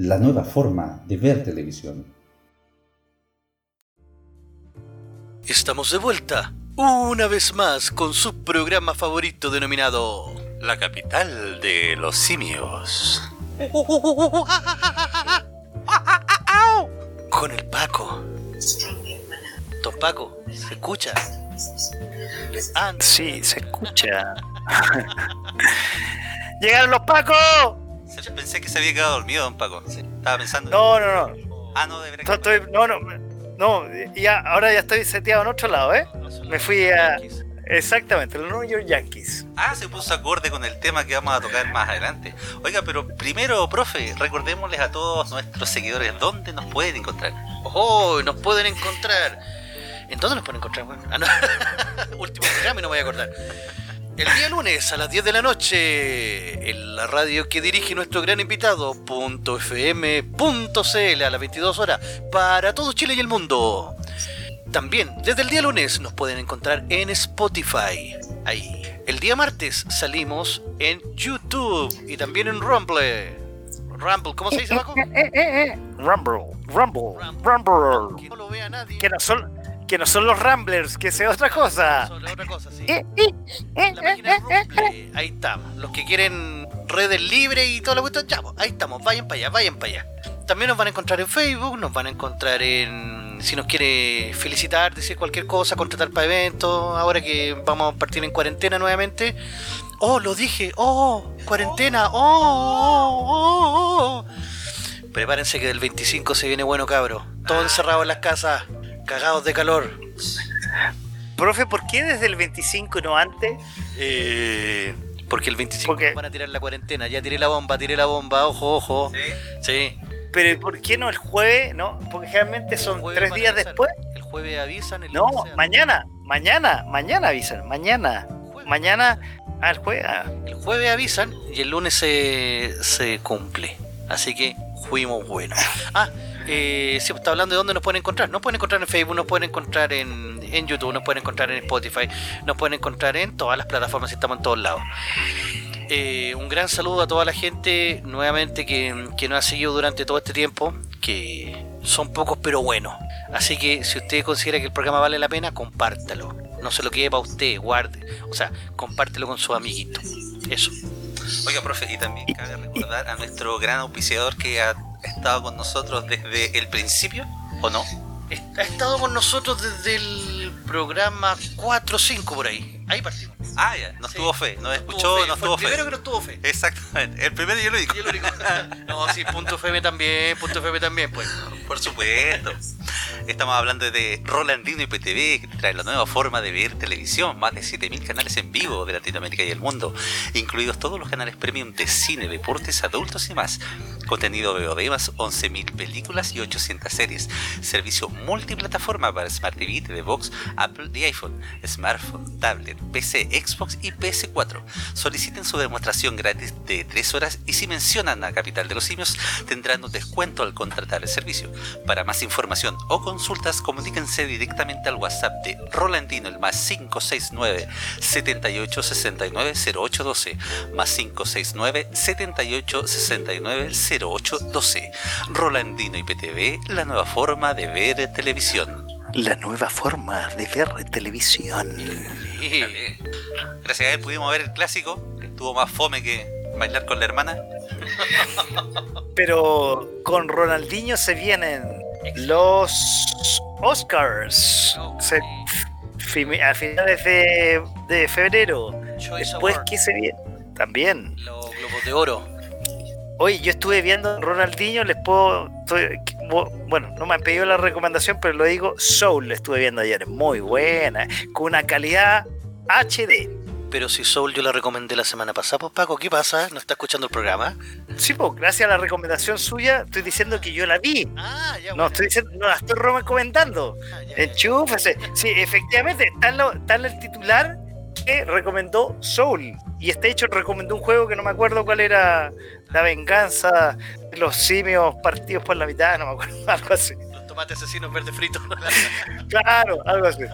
la nueva forma de ver televisión. Estamos de vuelta, una vez más, con su programa favorito denominado La capital de los simios. Con el Paco. Don Paco, ¿se escucha? Ah, sí, se escucha. ¡Llegaron los Pacos! Pensé que se había quedado dormido, don Paco. Estaba pensando. No, no, no. Ah, no, debería Estoy, no, no. No, ya, ahora ya estoy seteado en otro lado, ¿eh? Me fui a. Exactamente, los New York Yankees. Ah, se puso acorde con el tema que vamos a tocar más adelante. Oiga, pero primero, profe, recordémosles a todos nuestros seguidores dónde nos pueden encontrar. Oh, nos pueden encontrar. ¿En dónde nos pueden encontrar? Bueno, ah, no. Último programa y no me voy a acordar. El día lunes a las 10 de la noche, en la radio que dirige nuestro gran invitado, .fm.cl a las 22 horas, para todo Chile y el mundo. También, desde el día lunes nos pueden encontrar en Spotify. Ahí. El día martes salimos en YouTube y también en Rumble. Rumble, ¿cómo se dice, Paco? Rumble, Rumble, Rumble. Que no lo vea nadie. Que que no son los Ramblers, que sea otra cosa. Sobre otra cosa, sí. La página Rumble, ahí estamos. Los que quieren redes libres y todo lo cuestión, ya, pues, ahí estamos. Vayan para allá, vayan para allá. También nos van a encontrar en Facebook, nos van a encontrar en. Si nos quiere felicitar, decir cualquier cosa, contratar para eventos, ahora que vamos a partir en cuarentena nuevamente. Oh, lo dije, oh, cuarentena, oh, oh, oh, oh. Prepárense que del 25 se viene bueno, cabro. Todos encerrados en las casas, cagados de calor. Profe, ¿por qué desde el 25 y no antes? Eh, porque el 25 Porque- nos van a tirar la cuarentena. Ya tiré la bomba, tiré la bomba, ojo, ojo. Sí. Pero ¿por qué no el jueves? No, porque generalmente son El tres días avisar. después. El jueves avisan. El No, mañana, mañana, mañana avisan, mañana, Jueves. mañana al jueves. ah. El jueves avisan y el lunes se, se cumple. Así que fuimos buenos. Ah, eh, si está hablando de dónde nos pueden encontrar. Nos pueden encontrar en Facebook, nos pueden encontrar en, en YouTube, nos pueden encontrar en Spotify, nos pueden encontrar en todas las plataformas, estamos en todos lados. Eh, un gran saludo a toda la gente nuevamente que, que nos ha seguido durante todo este tiempo, que son pocos pero buenos. Así que si usted considera que el programa vale la pena, compártalo. No se lo quede para usted, guarde. O sea, compártelo con su amiguito. Eso. Oiga, profe, y también cabe recordar a nuestro gran auspiciador que ha estado con nosotros desde el principio, ¿o no? Ha estado con nosotros desde el programa 4 o 5 por ahí. Ahí partimos. Ah, ya, nos Sí. tuvo fe, nos Estuvo escuchó, fe, nos fue tuvo el fe. primero que nos tuvo fe. Exactamente, el primero y el único. Y el único. No, sí, punto FM también, punto FM también, pues. Por supuesto. Estamos hablando de Rolandino IPTV, que trae la nueva forma de ver televisión, más de 7000 canales en vivo de Latinoamérica y el mundo, incluidos todos los canales premium de cine, deportes, adultos y más. Contenido VOD más 11.000 películas y 800 series. Servicio multiplataforma para Smart TV, TV Box, Apple y iPhone, smartphone, tablet, PC, Xbox y PS4. Soliciten su demostración gratis de 3 horas y si mencionan a Capital de los Simios tendrán un descuento al contratar el servicio. Para más información o consultas, comuníquense directamente al WhatsApp de Rolandino, el más 569 7869 0812, más 569 7869 0812. Rolandino IPTV, la nueva forma de ver televisión. La nueva forma de ver televisión. Sí. Gracias a él pudimos ver el clásico, que estuvo más fome que bailar con la hermana. Pero con Ronaldinho se vienen los Oscars. Se- a finales de, de febrero. Choice Después, Award, ¿qué se viene? También. los globos de oro. Oye, yo estuve viendo Ronaldinho, les puedo. estoy- bueno, no me han pedido la recomendación, pero lo digo: Soul, la estuve viendo ayer. Muy buena, con una calidad HD. Pero si Soul yo la recomendé la semana pasada, pues Paco, ¿qué pasa? ¿No está escuchando el programa? Sí, pues gracias a la recomendación suya, estoy diciendo que yo la vi. Ah, ya, No estoy diciendo, no la estoy recomendando. Enchúfese. Sí, efectivamente, está en, lo- está en el titular que recomendó Soul. Y este hecho recomendó un juego que no me acuerdo cuál era. La venganza de los simios partidos por la mitad, no me acuerdo, algo así. Los tomates asesinos verde fritos. Claro, algo así.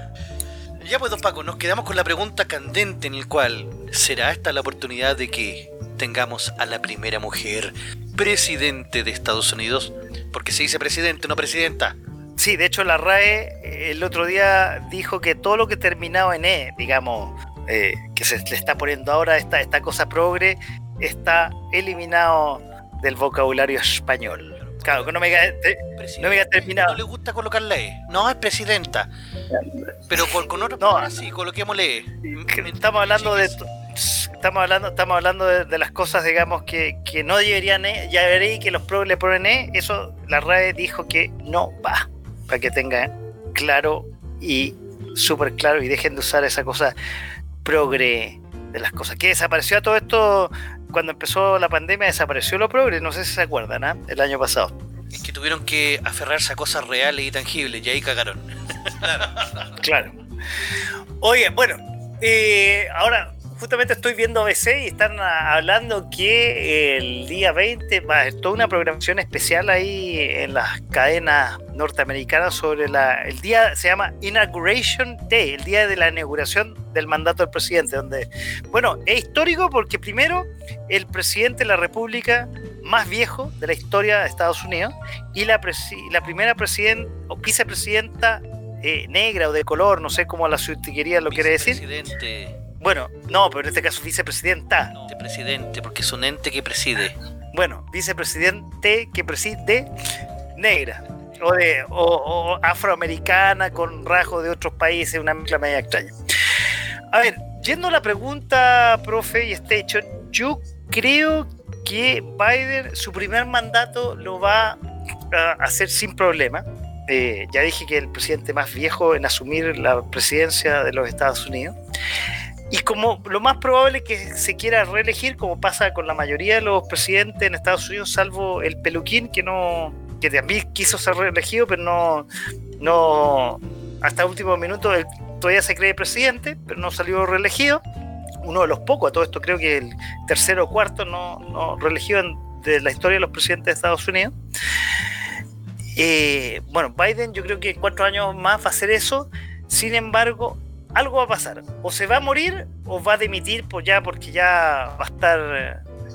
ya pues, don Paco, nos quedamos con la pregunta candente en el cual, ¿será esta la oportunidad de que tengamos a la primera mujer presidente de Estados Unidos? Porque se dice presidente, no presidenta. Sí, de hecho la RAE eh, el otro día dijo que todo lo que terminaba en E, digamos, eh, que se le está poniendo ahora esta, esta cosa progre, está eliminado del vocabulario español. Claro, que no me diga- eh, No me diga terminado. No le gusta colocar E. No, es presidenta. Pero con, con otras No. sí, coloquémosle E. estamos hablando de estamos hablando estamos hablando de, de las cosas digamos que, que no deberían eh, ya veréis que los progres le ponen eh, eso la RAE dijo que no va para que tengan claro y súper claro y dejen de usar esa cosa progre de las cosas que desapareció a todo esto cuando empezó la pandemia desapareció lo progre no sé si se acuerdan ¿ah? el año pasado Es que tuvieron que aferrarse a cosas reales y tangibles y ahí cagaron. Claro. Oye, bueno, eh, ahora justamente estoy viendo ABC y están hablando que el día 20 va a haber toda una programación especial ahí en las cadenas norteamericanas sobre la, el día, se llama Inauguration Day, el día de la inauguración del mandato del presidente, donde, bueno, es histórico porque primero el presidente de la República más viejo de la historia de Estados Unidos y la, la primera presidenta o vicepresidenta eh, negra o de color, no sé cómo la suitiquería lo quiere decir. Bueno, no, pero en este caso vicepresidenta. De presidente, porque es un ente que preside. Bueno, vicepresidente que preside negra o, de, o, o afroamericana con rasgos de otros países, una mezcla media extraña. A ver, yendo a la pregunta, profe, y este hecho, yo creo que Biden su primer mandato lo va a hacer sin problema. Eh, ya dije que el presidente más viejo en asumir la presidencia de los Estados Unidos. Y como lo más probable es que se quiera reelegir, como pasa con la mayoría de los presidentes en Estados Unidos, salvo el peluquín, que no que también quiso ser reelegido, pero no, no hasta último minuto todavía se cree presidente, pero no salió reelegido. Uno de los pocos, a todo esto creo que el tercero o cuarto no, no reelegido de la historia de los presidentes de Estados Unidos. Eh, bueno, Biden yo creo que cuatro años más va a hacer eso. Sin embargo, algo va a pasar. O se va a morir o va a dimitir pues ya porque ya va a estar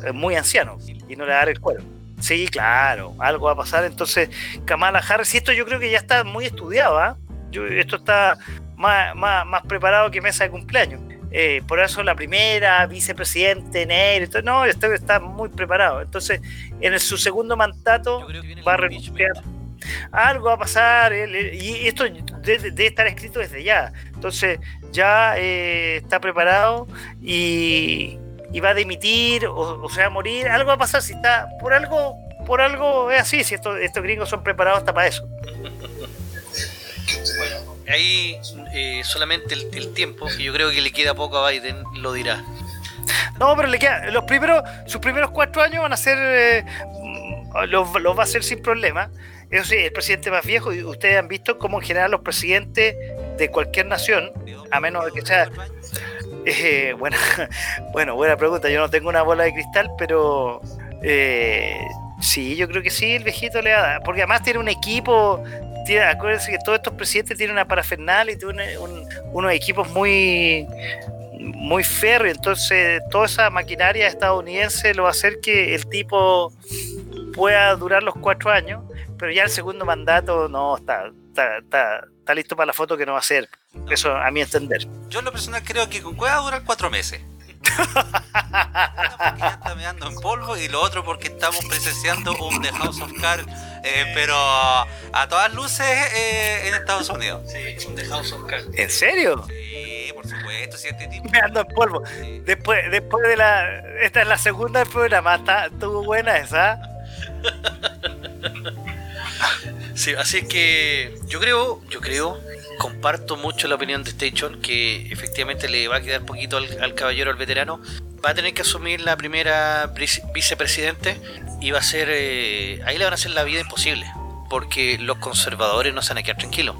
eh, muy anciano y no le va a dar el cuero. Sí, claro, algo va a pasar. Entonces, Kamala Harris, y esto yo creo que ya está muy estudiado, ¿ah? Yo- Esto está más, más, más preparado que mesa de cumpleaños. Eh, por eso la primera vicepresidente entonces, no, esto está muy preparado. Entonces, en el- su segundo mandato va a renunciar. Algo va a pasar, y esto debe, estar escrito desde ya. Entonces, ya eh, está preparado y, y va a dimitir o, o se va a morir. Algo va a pasar si está. Por algo, por algo es así. Si estos, estos gringos son preparados hasta para eso. Ahí eh, solamente el, el tiempo, que yo creo que le queda poco a Biden, lo dirá. No, pero le queda. Los primeros, sus primeros cuatro años van a ser. eh, los, los va a hacer sin problema. Eso sí, el presidente más viejo, y ustedes han visto cómo en general los presidentes de cualquier nación, a menos de que sea. eh, buena, bueno, buena pregunta. Yo no tengo una bola de cristal, pero eh, Sí, yo creo que sí, el viejito le va a dar. Porque además tiene un equipo. Tiene, acuérdense que todos estos presidentes tienen una parafernalia y tienen un- unos equipos muy muy férreos. Entonces, toda esa maquinaria estadounidense lo va a hacer que el tipo pueda durar los cuatro años. Pero ya el segundo mandato no está, está, está, está listo para la foto que no va a ser. Eso a mi entender. Yo en lo personal creo que con Cueva va a durar cuatro meses. Una porque ya está meando en polvo y lo otro porque estamos presenciando un The House of Cards, eh, pero a todas luces eh, en Estados Unidos. Sí, un The House of Cards. ¿En serio? Sí, por supuesto, si este tipo... Me ando en polvo. Sí. Después, después de la. Esta es la segunda del programa. Estuvo buena esa. Sí, así es que yo creo, yo creo, comparto mucho la opinión de Station, que efectivamente le va a quedar poquito al, al caballero, al veterano. Va a tener que asumir la primera vice- vicepresidente y va a ser, eh, ahí le van a hacer la vida imposible, porque los conservadores no se van a quedar tranquilos.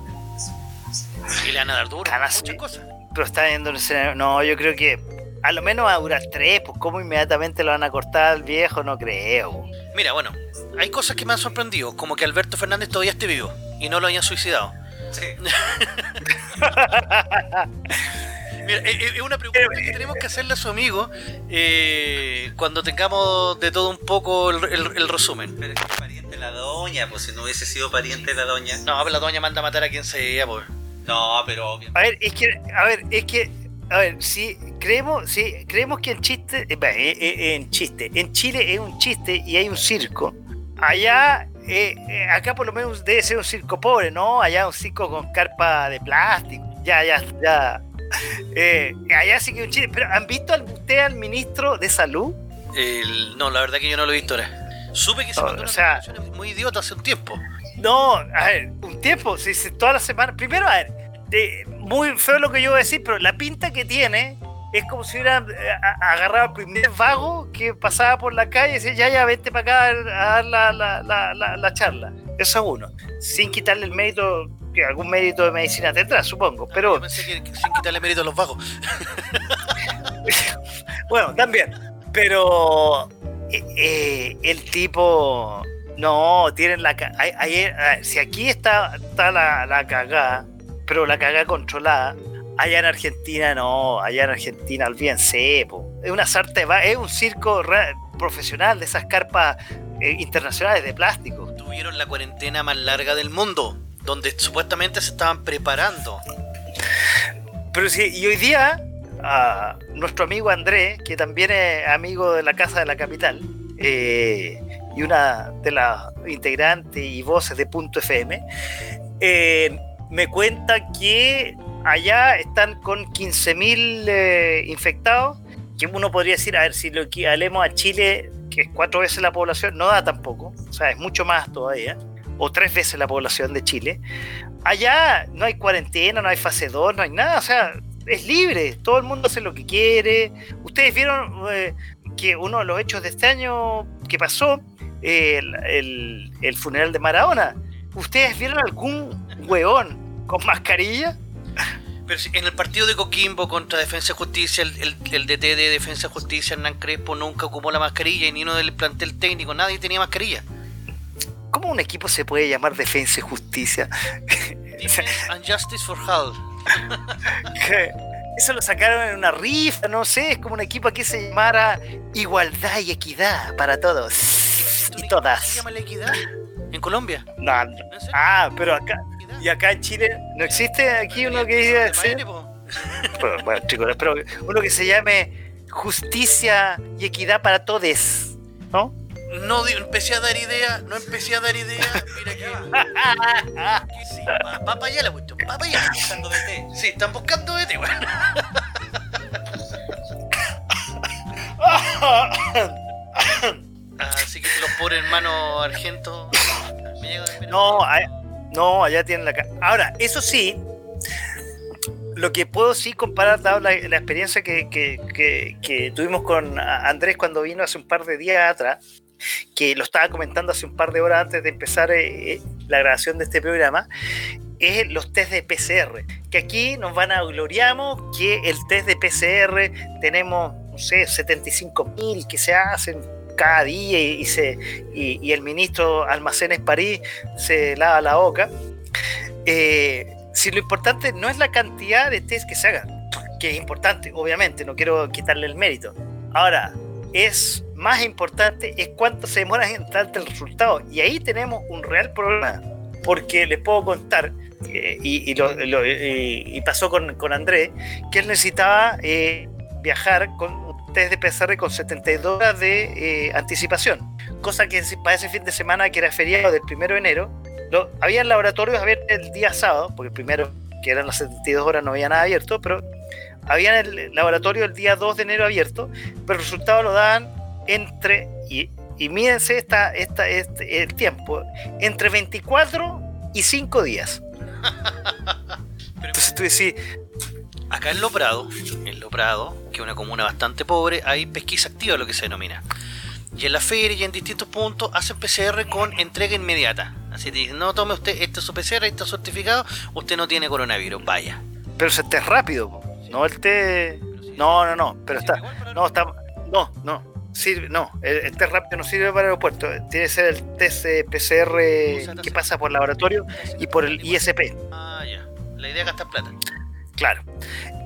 Y le van a dar duro, Van a muchas cosas. Pero está viendo. No, yo creo que a lo menos va a durar tres. Pues, ¿cómo inmediatamente lo van a cortar al viejo? No creo. Mira, bueno, hay cosas que me han sorprendido, como que Alberto Fernández todavía esté vivo y no lo hayan suicidado. Sí. Mira, eh, eh, es una pregunta que tenemos que hacerle a su amigo eh, cuando tengamos de todo un poco el, el- el resumen. Pero es que es pariente de la doña, pues si no hubiese sido pariente de la doña. No, pero la doña manda a matar a quien sea, pues. No, pero obviamente. A ver, es que. A ver, es que. A ver, si creemos, si creemos que en chiste. eh, eh, eh, en chiste. En Chile es un chiste y hay un circo. Allá. eh, eh, acá por lo menos debe ser un circo pobre, ¿no? Allá un circo con carpa de plástico. Ya, ya, ya. Eh, allá sí que es un chiste. Pero ¿han visto al- usted al ministro de salud? El- no, la verdad que yo no lo he visto ahora. Supe que se mandó o una sea- declaración muy idiota hace un tiempo. No, a ver, un tiempo, si, si toda la semana. Primero, a ver, muy feo lo que yo voy a decir, pero la pinta que tiene es como si hubiera eh, agarrado al primer vago que pasaba por la calle y decía, ya, ya, vente para acá a dar la, la- la- la- la charla. Eso es uno. Sin quitarle el mérito, que algún mérito de medicina tendrá, supongo. Yo Pero pensé que, que sin quitarle mérito a los vagos. bueno, también. Pero eh, eh, el tipo. No, tienen la. ayer- si aquí está, está la, la cagada, pero la cagada controlada, allá en Argentina no, allá en Argentina, olvídense, po. es una sarta es un circo profesional de esas carpas eh, internacionales de plástico. Tuvieron la cuarentena más larga del mundo, donde supuestamente se estaban preparando. Pero sí, y hoy día, a nuestro amigo Andrés, que también es amigo de la Casa de la Capital, eh, y una de las integrantes y voces de Punto FM, eh, me cuenta que allá están con 15.000 eh, infectados, que uno podría decir, a ver, si lo equivalemos a Chile, que es cuatro veces la población, no da tampoco, o sea, es mucho más todavía, o tres veces la población de Chile. Allá no hay cuarentena, no hay fase 2, no hay nada, o sea, es libre, todo el mundo hace lo que quiere. Ustedes vieron eh, que uno de los hechos de este año que pasó, el, el- el funeral de Maradona, ¿ustedes vieron algún hueón con mascarilla? Pero en el partido de Coquimbo contra Defensa y Justicia, el, el, el DT de Defensa y Justicia, Hernán Crespo, nunca ocupó la mascarilla y ni uno del plantel técnico, nadie tenía mascarilla. ¿Cómo un equipo se puede llamar Defensa y Justicia? And Justice for. Que Eso lo sacaron en una rifa, no sé, es como un equipo que se llamara Igualdad y Equidad para todos y ¿Se todas. llama la equidad? ¿En Colombia? No, no. Ah, pero acá. Y acá en Chile no existe aquí uno que diga, bueno, bueno, chicos, pero uno que se llame Justicia y Equidad para todos, ¿no? No empecé a dar idea, no empecé a dar idea. Mira que. que sí, va, va para allá la cuestión, va para allá. Buscando de té. Sí, están buscando de ti, weón. Así que los pobres hermanos argentos. Me. No, a- no, allá tienen la... Ahora, eso sí, lo que puedo sí comparar, dado la, experiencia que, que- que- que tuvimos con Andrés cuando vino hace un par de días atrás, que lo estaba comentando hace un par de horas antes de empezar eh, eh, la grabación de este programa, es los test de PCR. Que aquí nos van a gloriamos que el test de PCR tenemos, no sé, 75 mil que se hacen cada día y, se, y, el ministro Almacenes París se lava la boca. Eh, si lo importante no es la cantidad de test que se hagan, que es importante, obviamente, no quiero quitarle el mérito. Ahora, es más importante es cuánto se demora en darte el resultado. Y ahí tenemos un real problema, porque les puedo contar, eh, y, lo- pasó con, con Andrés, que él necesitaba eh, viajar con test de PCR con 72 horas de eh, anticipación, cosa que para ese fin de semana, que era feriado del primero de enero, lo, había laboratorios a ver el día sábado, porque el primero, que eran las 72 horas, no había nada abierto, pero había el laboratorio el día 2 de enero abierto, pero el resultado lo daban entre, y, y mídense esta, esta, este, el tiempo, entre 24 y 5 días. Entonces tú decís, Acá en Loprado, en Loprado, que es una comuna bastante pobre, hay pesquisa activa, lo que se denomina. Y en la feria y en distintos puntos hacen PCR con entrega inmediata. Así te dicen, no tome usted este es su PCR, este certificado, usted no tiene coronavirus, vaya. pero ese test rápido, po. no el test... No, no, no, pero está... No, está... No, no. Sirve, no, el, el test rápido no sirve para el aeropuerto. Tiene que ser el test eh, PCR que pasa por laboratorio y por el ISP. Ah, ya. La idea es gastar plata. Claro.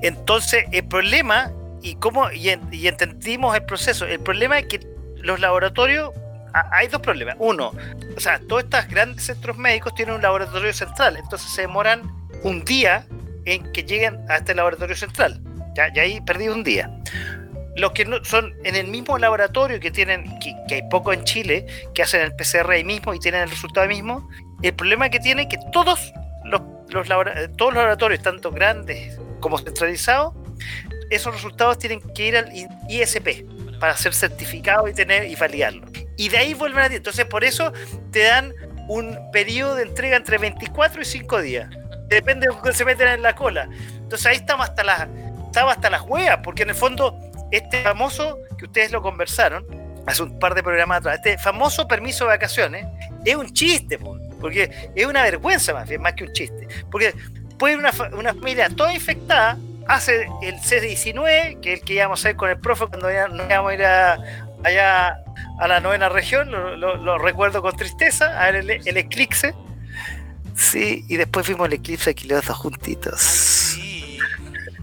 Entonces, el problema, y cómo, y, en- y entendimos el proceso, el problema es que los laboratorios, ha- hay dos problemas. Uno, o sea, todos estos grandes centros médicos tienen un laboratorio central, entonces se demoran un día en que lleguen a este laboratorio central. Ya, ya ahí perdí un día. Los que no, son en el mismo laboratorio que tienen, que, hay poco en Chile, que hacen el PCR ahí mismo y tienen el resultado mismo, el problema que tiene es que todos los, los eh, todos los laboratorios, tanto grandes como centralizados, esos resultados tienen que ir al ISP para ser certificados y tener y validarlo. Y de ahí vuelven a ti. Entonces, por eso te dan un periodo de entrega entre 24 y 5 días. Depende de lo que se meten en la cola. Entonces ahí estamos hasta las estamos hasta las huevas, porque en el fondo este famoso que ustedes lo conversaron hace un par de programas atrás, este famoso permiso de vacaciones es un chiste, po, porque es una vergüenza más bien, más que un chiste. Porque puede una, una familia toda infectada, hace el C19, que es el que íbamos a hacer con el profe cuando ya- íbamos a ir a- allá a la novena región, lo, lo- lo recuerdo con tristeza, a ver el, el eclipse. Sí, y después vimos el eclipse aquí los dos juntitos. Sí.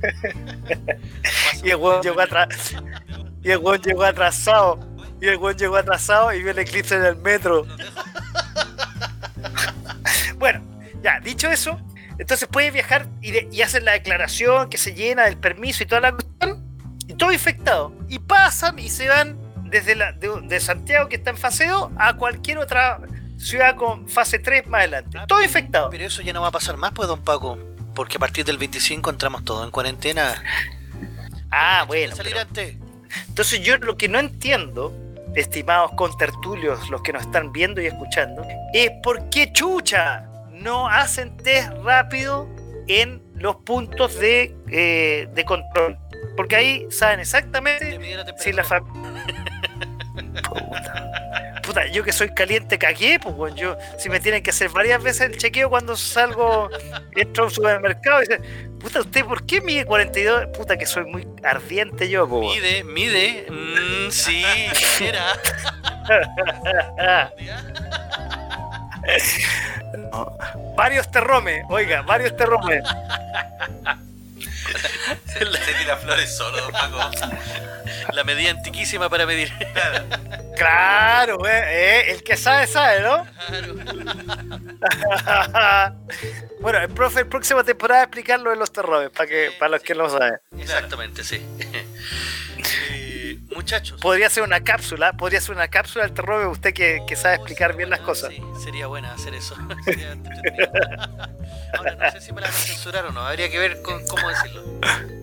Y el weón llegó atrás. Y el weón llegó atrasado. Y el weón llegó atrasado y vio el eclipse en el metro. Bueno, ya, dicho eso, entonces puedes viajar y, de- y hacen la declaración que se llena del permiso y toda la cuestión. Y todo infectado. Y pasan y se van desde la, de, de Santiago, que está en fase 2, a cualquier otra ciudad con fase 3 más adelante. Todo infectado. Pero eso ya no va a pasar más, pues, don Paco. Porque a partir del 25 entramos todos en cuarentena. Ah, bueno. salir pero- antes. Entonces yo lo que no entiendo, estimados contertulios, los que nos están viendo y escuchando, es por qué chucha no hacen test rápido en los puntos de, eh, de control. Porque ahí saben Te exactamente la si la. Puta. Puta, yo que soy caliente cagué, pues weón, yo si me tienen que hacer varias veces el chequeo cuando salgo, entro a un supermercado y dicen, puta, ¿usted por qué mide 42? Puta, que soy muy ardiente yo, pues. Mide, mide. Mm, sí, era. No. Varios terromes, oiga, varios terromes. Se tira flores solo, don Paco. La medida antiquísima para medir. Claro, eh, eh, el que sabe, sabe, ¿no? bueno, el profe, el próxima temporada explicar lo de los terromes, para que, para los que no saben. Exactamente, sí. Eh, muchachos. Podría ser una cápsula, podría ser una cápsula del terrome, usted que, que sabe explicar bien las cosas. Sí, sería buena hacer eso. Ahora, no sé si me la van a censurar o no. Habría que ver con, cómo decirlo.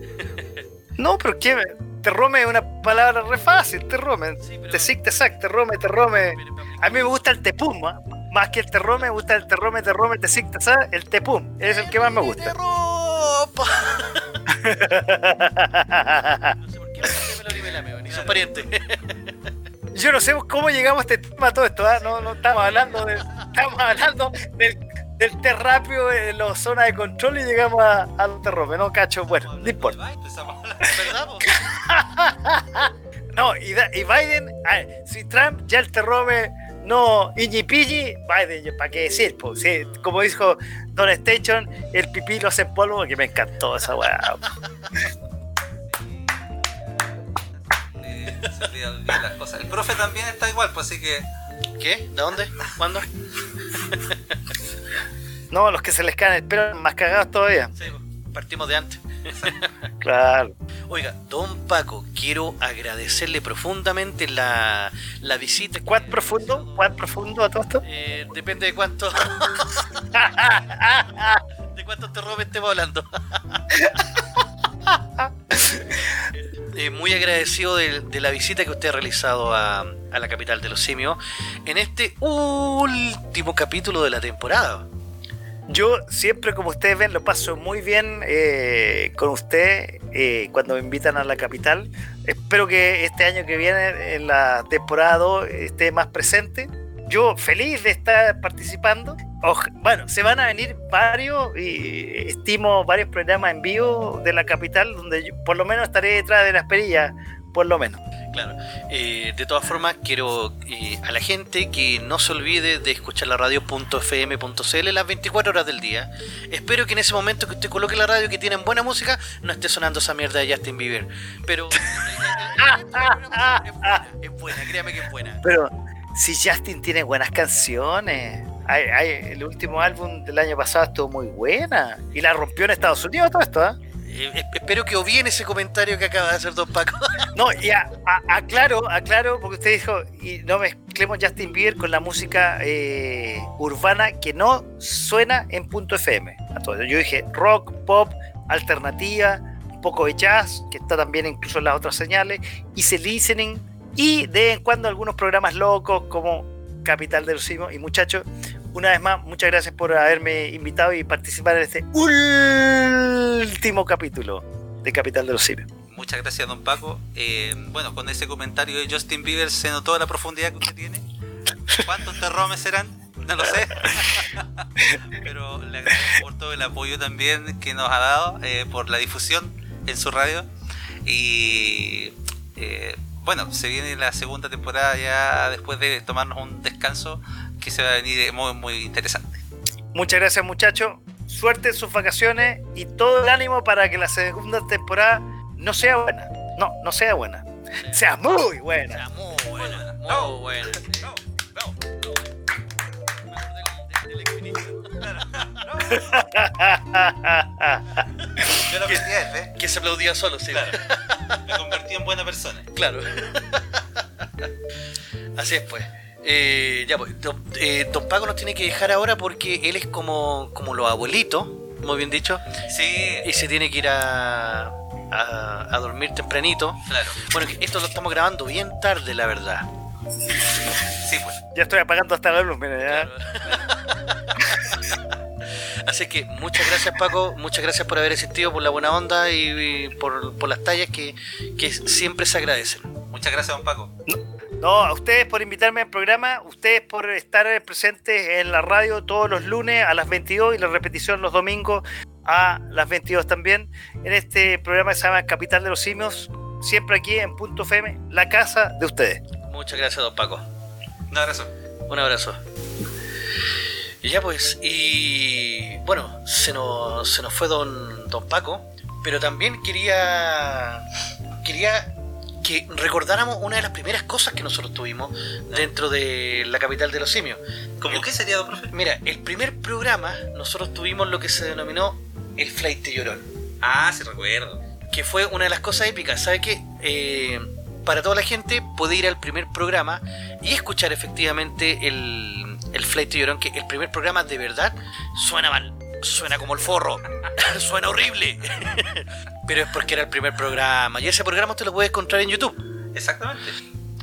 No, pero qué, terrome es una palabra re fácil, terrome. Sí, pero- Te sic, te sac, terrome, terrome. A mí me gusta el tepum, ¿ah? más que el terrome, me gusta el terrome, terrome, te sic, te sac, el tepum. Es el que más me ¡De gusta. No sé por qué me lo son parientes. Yo no sé cómo llegamos a este tema a todo esto, ¿ah? no, no estamos hablando de, estamos hablando del, del rápido en la zona de control y llegamos a- al terrome, no cacho, bueno, no importa. No, y, da- y Biden, ah, si Trump ya el te robe no iñi Biden, ¿para qué decir? Pues, sí, como dijo Don Station, el pipí lo hace en polvo, que me encantó esa weá. Eh, se olvidan bien las cosas. El profe también está igual, pues así que. ¿Qué? ¿De dónde? ¿Cuándo? No, los que se les caen el pelo más cagados todavía. Sí, partimos de antes. Claro. Oiga, don Paco, quiero agradecerle profundamente la, la visita. ¿Cuán profundo? ¿Cuán profundo a todo esto? Eh, depende de cuánto. de cuánto te robe estemos hablando. Eh, muy agradecido de, la visita que usted ha realizado a, a la capital de los simios en este último capítulo de la temporada. Yo siempre, como ustedes ven, lo paso muy bien eh, con usted eh, cuando me invitan a la capital. Espero que este año que viene, en la temporada 2, esté más presente. Yo feliz de estar participando. Bueno, se van a venir varios y estimo varios programas en vivo de la capital donde yo por lo menos estaré detrás de las perillas, por lo menos. Claro. Eh, de todas formas, quiero eh, a la gente que no se olvide de escuchar la radio.fm.cl las 24 horas del día. Espero que en ese momento que usted coloque la radio que tienen buena música, no esté sonando esa mierda de Justin Bieber. Pero es buena, es buena, créame que es buena. Pero si Justin tiene buenas canciones. El último álbum del año pasado estuvo muy buena. Y la rompió en Estados Unidos todo esto, ¿ah? Eh, eh, espero que obviene ese comentario que acaba de hacer Don Paco. No, y a- a- aclaro, aclaro, porque usted dijo, y no mezclemos Justin Bieber con la música eh, urbana que no suena en punto FM. A todo. Yo dije rock, pop, alternativa, un poco de jazz, que está también incluso en las otras señales, hice listening, y de vez en cuando algunos programas locos como Capital de los Simios. Y muchachos, una vez más, muchas gracias por haberme invitado y participar en este último capítulo de Capital de los Simios. Muchas gracias, don Paco. Eh, bueno, con ese comentario de Justin Bieber se notó la profundidad que usted tiene. ¿Cuántos terromes serán? No lo sé. Pero le agradezco por todo el apoyo también que nos ha dado, eh, por la difusión en su radio. Y eh, bueno, se viene la segunda temporada ya después de tomarnos un descanso que se va a venir muy, muy interesante. Muchas gracias muchachos. Suerte en sus vacaciones y todo el ánimo para que la segunda temporada no sea buena. No, no sea buena. Sea muy buena. Está muy buena, muy buena. Yo lo que ¿eh? Que se aplaudía solo, sí. Me convertí en buena persona. Claro. Así es, pues. Eh, ya, pues. Don, eh, don Paco nos tiene que dejar ahora porque él es como, como los abuelitos, muy bien dicho, Sí, y se tiene que ir a, a, a dormir tempranito. claro. Bueno, esto lo estamos grabando bien tarde, la verdad. Sí, pues. Ya estoy apagando hasta la luz, mira, ya. Así que muchas gracias Paco, muchas gracias por haber existido, por la buena onda y, y por, por las tallas que, que siempre se agradecen. Muchas gracias, don Paco. No, a ustedes por invitarme al programa, ustedes por estar presentes en la radio todos los lunes a las 22 y la repetición los domingos a las 22 también, en este programa que se llama Capital de los Simios, siempre aquí en Punto FM, la casa de ustedes. Muchas gracias don Paco. Un abrazo. Un abrazo. Y ya pues, y bueno, se nos, se nos fue don, don Paco, pero también quería, quería que recordáramos una de las primeras cosas que nosotros tuvimos dentro de la capital de los simios. ¿Cómo qué sería, profe? Mira, el primer programa nosotros tuvimos lo que se denominó el Flight de Llorón, Ah, sí recuerdo. que fue una de las cosas épicas. ¿Sabe qué? Eh, para toda la gente puede ir al primer programa y escuchar efectivamente el, el Flight de Llorón, que el primer programa de verdad suena mal, suena como el forro, suena horrible. Pero es porque era el primer programa y ese programa usted lo puede encontrar en YouTube. Exactamente.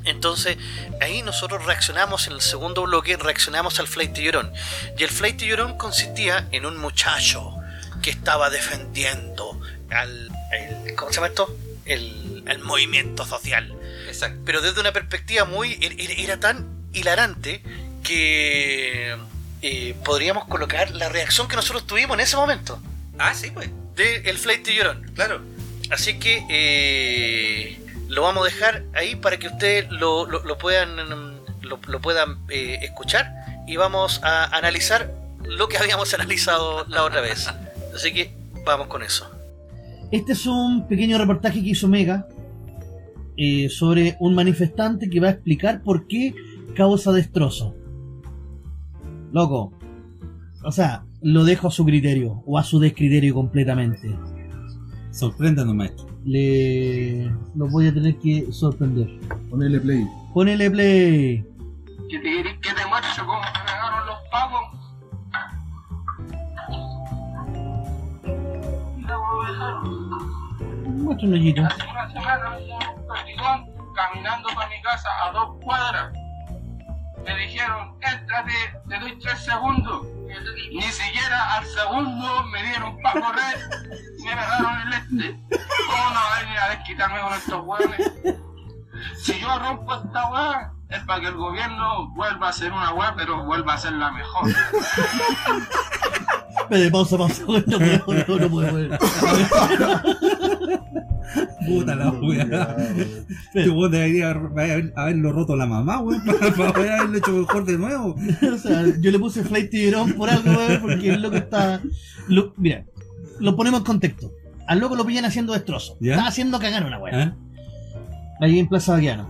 Entonces, ahí nosotros reaccionamos en el segundo bloque, reaccionamos al Flight de Llorón. Y el Flight de Llorón consistía en un muchacho que estaba defendiendo al. el- ¿Cómo se llama esto? El, el movimiento social. Exacto. Pero desde una perspectiva muy. er- er- Era tan hilarante que. Eh, podríamos colocar la reacción que nosotros tuvimos en ese momento Ah, sí, pues. de el Flight de Llorón. Claro. Así que, eh, lo vamos a dejar ahí para que ustedes lo, lo- lo puedan, lo, lo puedan eh, escuchar y vamos a analizar lo que habíamos analizado la otra vez. Así que vamos con eso. Este es un pequeño reportaje que hizo Mega eh, sobre un manifestante que va a explicar por qué causa destrozo. Loco. O sea, lo dejo a su criterio o a su descriterio completamente. Sorpréndanos, maestro. Le lo voy a tener que sorprender. Ponele play. Ponele play. que te querés que te muestre cómo me pegaron los dejaron. Muestra un hoyito. Hace una semana me hicieron un caminando para mi casa a dos cuadras. Me dijeron, éntrate, te doy tres segundos. Ni siquiera al segundo me dieron para correr y me pegaron el este. ¿Cómo no va a desquitarme con estos hueones? Si yo rompo esta weá, es para que el gobierno vuelva a ser una weá, pero vuelva a ser la mejor. Pausa, pausa. No puedo, no, no puedo. Puta la wea. Este weón debería haber- haberlo roto la mamá, weón, para, para poder haberlo hecho mejor de nuevo. o sea, yo le puse Flight Tiburón por algo, weón, porque el loco está. lo- mira, lo ponemos en contexto. Al loco lo pillan haciendo destrozo. ¿Ya? Está haciendo cagar una weá. ¿Eh? Ahí en Plaza Baquiano.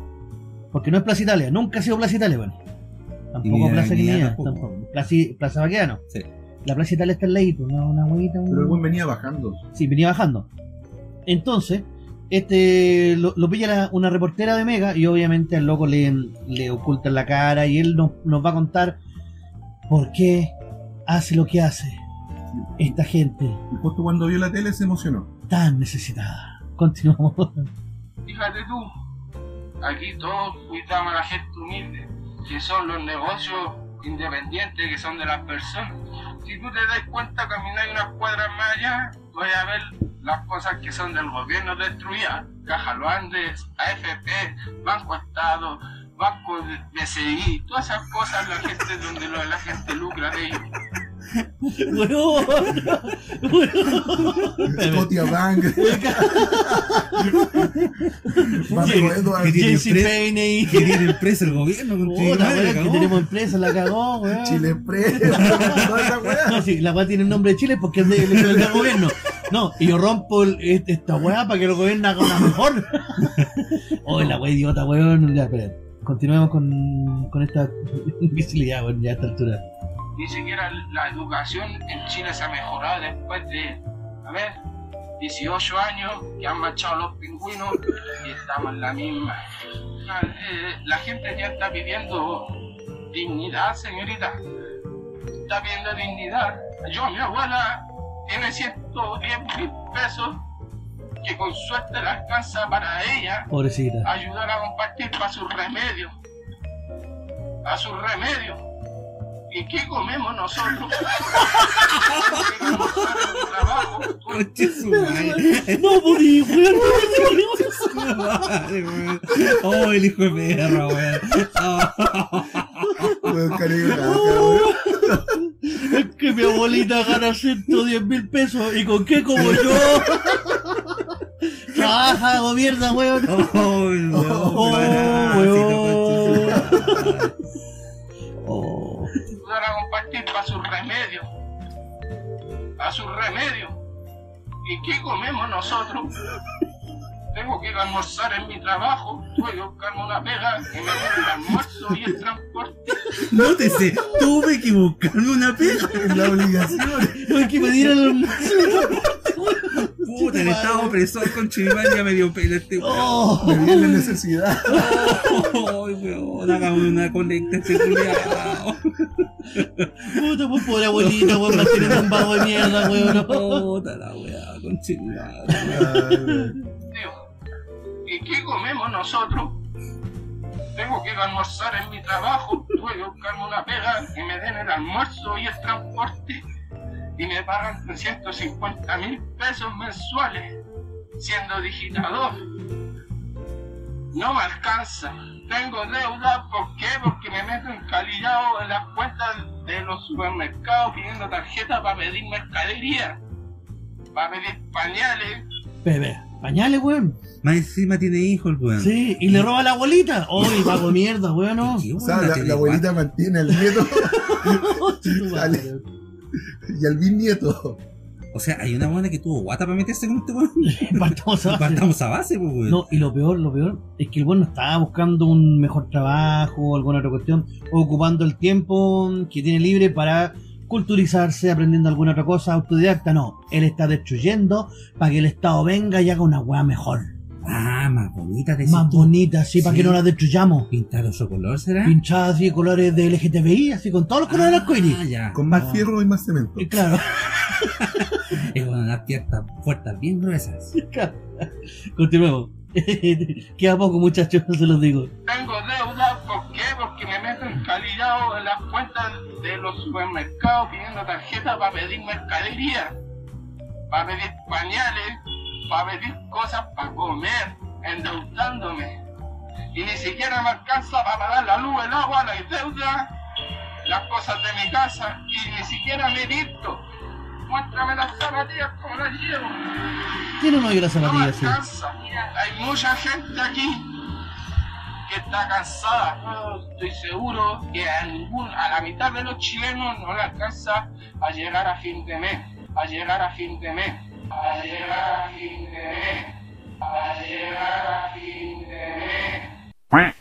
Porque no es Plaza Italia, nunca ha sido Plaza Italia, bueno. Tampoco Plaza Guinea, tampoco. Plaza, Plaza Baquiano. Sí. La Plaza Italia está en leito, una, una huevita. Pero el buen venía bajando. Sí, venía bajando. Entonces, este lo, lo pilla la- una reportera de Mega y obviamente al loco le, le ocultan la cara y él nos, nos va a contar por qué hace lo que hace esta gente Y justo cuando vio la tele se emocionó. tan necesitada. Continuamos. Fíjate tú, aquí todos cuidamos a la gente humilde, que son los negocios independientes que son de las personas. Si tú te das cuenta, caminar unas cuadras más allá, voy a ver las cosas que son del gobierno destruidas. Caja Luandes, AFP, Banco Estado, Banco BCI, todas esas cosas la gente donde la gente lucra de ellos. Weón. Scotia Bank. ¿Qué tiene empresa? Empresa el gobierno con que tenemos empresa, la cagó, weón. Chile Express. Toda esa No, sí, la weá tiene el nombre de Chile porque es de- es del gobierno. No, y yo rompo el- esta weá para que el gobierno haga una mejor. Oh, la weá idiota, weón. Ya, espera. Continuemos con, con esta invisibilidad, weón, ya a esta altura. Ni siquiera la educación en Chile se ha mejorado después de, a ver, 18 años que han marchado los pingüinos y estamos en la misma. Ah, eh, La gente ya está pidiendo dignidad, señorita. Está pidiendo dignidad. Yo, mi abuela, tiene 110 mil pesos que con suerte le alcanza para ella Pobrecita. ayudar a compartir para sus remedios. A sus remedios. ¿Y qué comemos nosotros? ¿Qué comemos para el trabajo? No podí, weón. Oh, el hijo de perra, weón. Ah. Es que mi abuelita gana 110 mil pesos. ¿Y con qué como yo? Trabaja, gobierna, weón. Oh, weón. Oh, weón. Oh. Ayudar a compartir para sus remedios. A sus remedios. ¿Y qué comemos nosotros? Tengo que ir a almorzar en mi trabajo, tuve que buscarme una pega que me dé el almuerzo y el transporte. Nótese, tuve que buscarme una pega. La obligación. Hay que pedir el Puta, el estado opresor con Chiván ya me dio pelo este weón. Oh. Me la necesidad. Ay, weón, hagamos una colecta este culiao. Puta, pues pobre abuelita, weón, mantiene un vago de mierda, weón. Puta la weá, con Chiván. ¿Y qué comemos nosotros? Tengo que ir almorzar en mi trabajo, tuve que buscarme una pega que me den el almuerzo y el transporte y me pagan 350 mil pesos mensuales siendo digitador. No me alcanza. Tengo deuda, ¿por qué? Porque me meto encalillado en las cuentas de los supermercados pidiendo tarjeta para pedir mercadería, para pedir pañales, Bebé, Pañales, weón. Más encima tiene hijos weón. Sí, y le roba a la abuelita. ¡Uy, pago mierda, weón! no. ¿Qué O weón sea, la, la abuelita mantiene al nieto Dale. y al bisnieto. O sea, hay una buena que tuvo guata para meterse con este weón. Partamos a base. Partamos a base, pues, weón. No, y lo peor, lo peor es que el weón no estaba buscando un mejor trabajo o alguna otra cuestión, o ocupando el tiempo que tiene libre para culturizarse, aprendiendo alguna otra cosa, autodidacta, no. Él está destruyendo para que el Estado venga y haga una weá mejor. Ah, más bonita, decís Más tú. bonita, así, para Sí. que no la destruyamos. Pintado su color, ¿será? Pinchada así de colores de LGTBI, así con todos los colores arcoíris. Ah, ya. Con más No. fierro y más cemento. Y claro, Es una piernas fuertes, bien gruesas. continuemos. Queda poco, muchachos, se los digo. Las de los supermercados pidiendo tarjeta para pedir mercadería, para pedir pañales, para pedir cosas para comer, endeudándome. Y ni siquiera me alcanza para pagar la luz, el agua, la deuda, las cosas de mi casa, y ni siquiera me visto. Muéstrame las zapatillas como las llevo. Tiene un hoyo la No me sí. alcanza. Hay mucha gente aquí que está cansada. Estoy seguro que a, ningún, a la mitad de los chilenos no le alcanza a llegar a fin de mes. A llegar a fin de mes. A llegar a fin de mes. A llegar a fin de mes.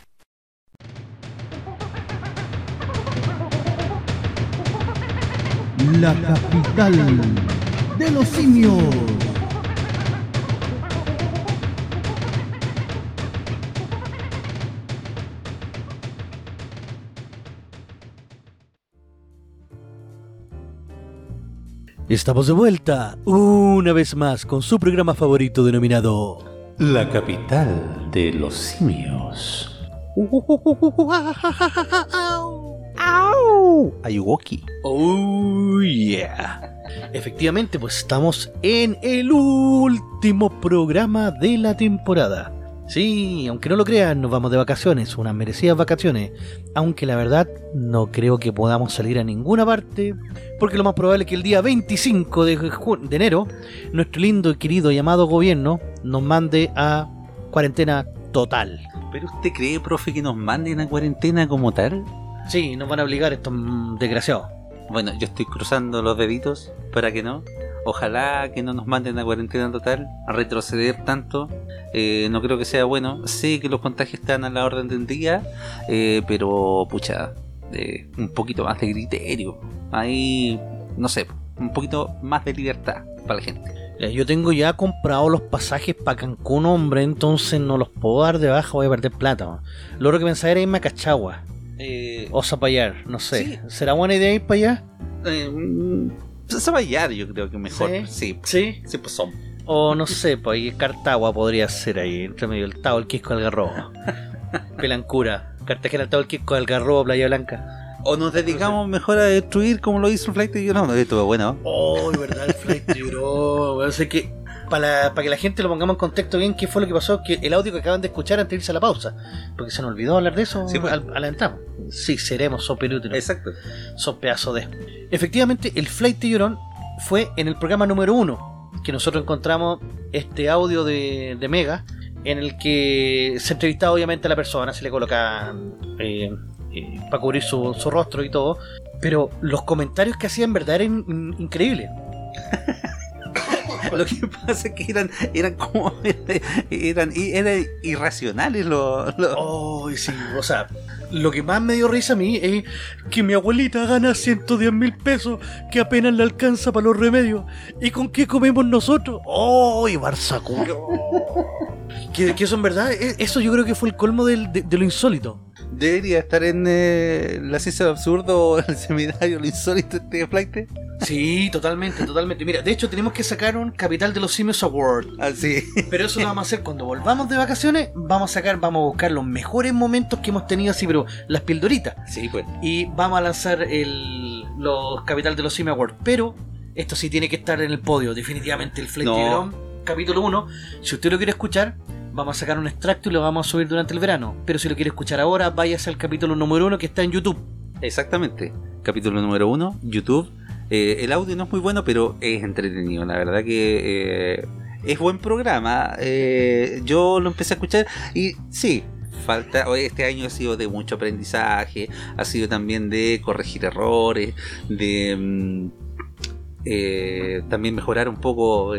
La capital de los simios. Estamos de vuelta una vez más con su programa favorito denominado La capital de los simios. Ayuwoki. Oh yeah. Efectivamente, pues estamos en el último programa de la temporada. Sí, aunque no lo crean, nos vamos de vacaciones, unas merecidas vacaciones. Aunque la verdad no creo que podamos salir a ninguna parte, porque lo más probable es que el día 25 de, enero, nuestro lindo y querido y amado gobierno nos mande a cuarentena total. ¿Pero usted cree, profe, que nos manden a cuarentena como tal? Sí, nos van a obligar estos mm, desgraciados. Bueno, yo estoy cruzando los deditos para que no. Ojalá que no nos manden a cuarentena total, a retroceder tanto. Eh, no creo que sea bueno. Sé que los contagios están a la orden del día, eh, pero pucha, eh, un poquito más de criterio. Ahí, no sé, un poquito más de libertad para la gente. Yo tengo ya comprado los pasajes para Cancún, hombre, entonces no los puedo dar de baja, voy a perder plata. Lo otro que pensaba era irme a Cachagua Eh, o Zapallar, no sé. Sí. ¿Será buena idea ir para allá? eh, mm, Zapallar yo creo que mejor. Sí. Sí, Sí. pues son. O no sé, pues ahí Cartagua podría ser ahí, entre medio el Tao, el Quisco, el Garrobo. Pelancura. Cartagena, el Tao, el Quisco, el Garrobo, Playa Blanca. O nos dedicamos mejor a destruir como lo hizo el Flight y yo no, esto bueno. Oh, verdad, el flight bro. O sea que para, para que la gente lo pongamos en contexto bien, ¿qué fue lo que pasó? Que el audio que acaban de escuchar antes de irse a la pausa. Porque se nos olvidó hablar de eso Sí, pues. al, a la entrada. Sí, seremos soperútilos. Exacto. Son pedazos de. Efectivamente, el Flight de Llorón fue en el programa número uno que nosotros encontramos este audio de, de Mega, en el que se entrevistaba obviamente a la persona, se le colocaban eh, eh, para cubrir su, su rostro y todo, pero los comentarios que hacían en verdad eran in- increíbles. Lo que pasa es que eran, eran como. eran, eran irracionales los. los- Oh, sí, o sea, lo que más me dio risa a mí es que mi abuelita gana 110 mil pesos que apenas le alcanza para los remedios. ¿Y con qué comemos nosotros? ¡Oh, y Barzacuyo! que, que eso en verdad, e- eso yo creo que fue el colmo del- de, de lo insólito. Debería estar en eh, la ciencia del absurdo o el seminario, lo insólito este flight. Sí, totalmente, totalmente. Mira, de hecho tenemos que sacar un Capital de los Simios Award. Así. Pero eso lo vamos a hacer cuando volvamos de vacaciones. Vamos a sacar, vamos a buscar los mejores momentos que hemos tenido así, pero las pildoritas. Sí, pues. y vamos a lanzar el, los Capital de los Simi Awards. Pero esto sí tiene que estar en el podio, definitivamente. El Flight No. Capítulo 1. Si usted lo quiere escuchar, vamos a sacar un extracto y lo vamos a subir durante el verano. Pero si lo quiere escuchar ahora, váyase al capítulo número 1 que está en YouTube. Exactamente. Capítulo número uno, YouTube. Eh, el audio no es muy bueno, pero es entretenido. La verdad que eh, es buen programa. eh, yo lo empecé a escuchar y sí, falta. Este año ha sido de mucho aprendizaje, ha sido también de corregir errores, de mm, también mejorar un poco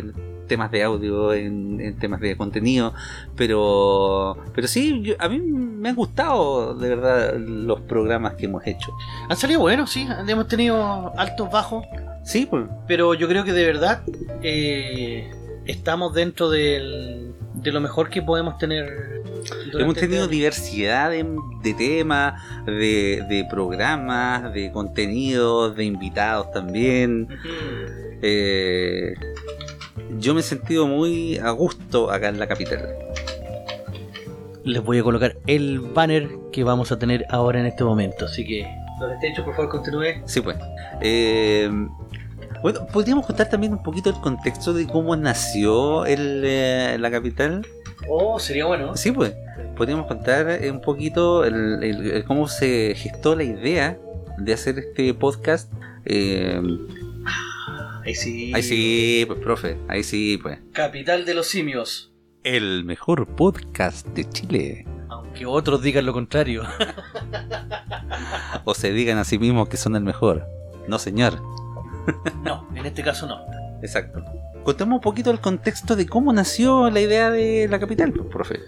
temas de audio, en, en temas de contenido, pero pero sí, yo- a mí me han gustado de verdad los programas que hemos hecho. Han salido buenos, sí. Hemos tenido altos, bajos. Sí, pues, Pero yo creo que de verdad eh, estamos dentro del, de lo mejor que podemos tener. Hemos tenido este diversidad de, de temas, de, de programas, de contenidos, de invitados también. Ujú. Eh, yo me he sentido muy a gusto acá en la capital. Les voy a colocar el banner que vamos a tener ahora en este momento. Así que, donde esté hecho, por favor, continúe. Sí, pues. Eh, bueno, podríamos contar también un poquito el contexto de cómo nació el, eh, la capital. Oh, sería bueno. Sí, pues. Podríamos contar un poquito el- el- el cómo se gestó la idea de hacer este podcast. Eh, Ahí sí. ahí sí, pues, profe. Ahí sí, pues. Capital de los simios. El mejor podcast de Chile. Aunque otros digan lo contrario. O se digan a sí mismos que son el mejor. No, señor. no, en este caso no. Exacto. Contemos un poquito el contexto de cómo nació la idea de la capital, pues, profe.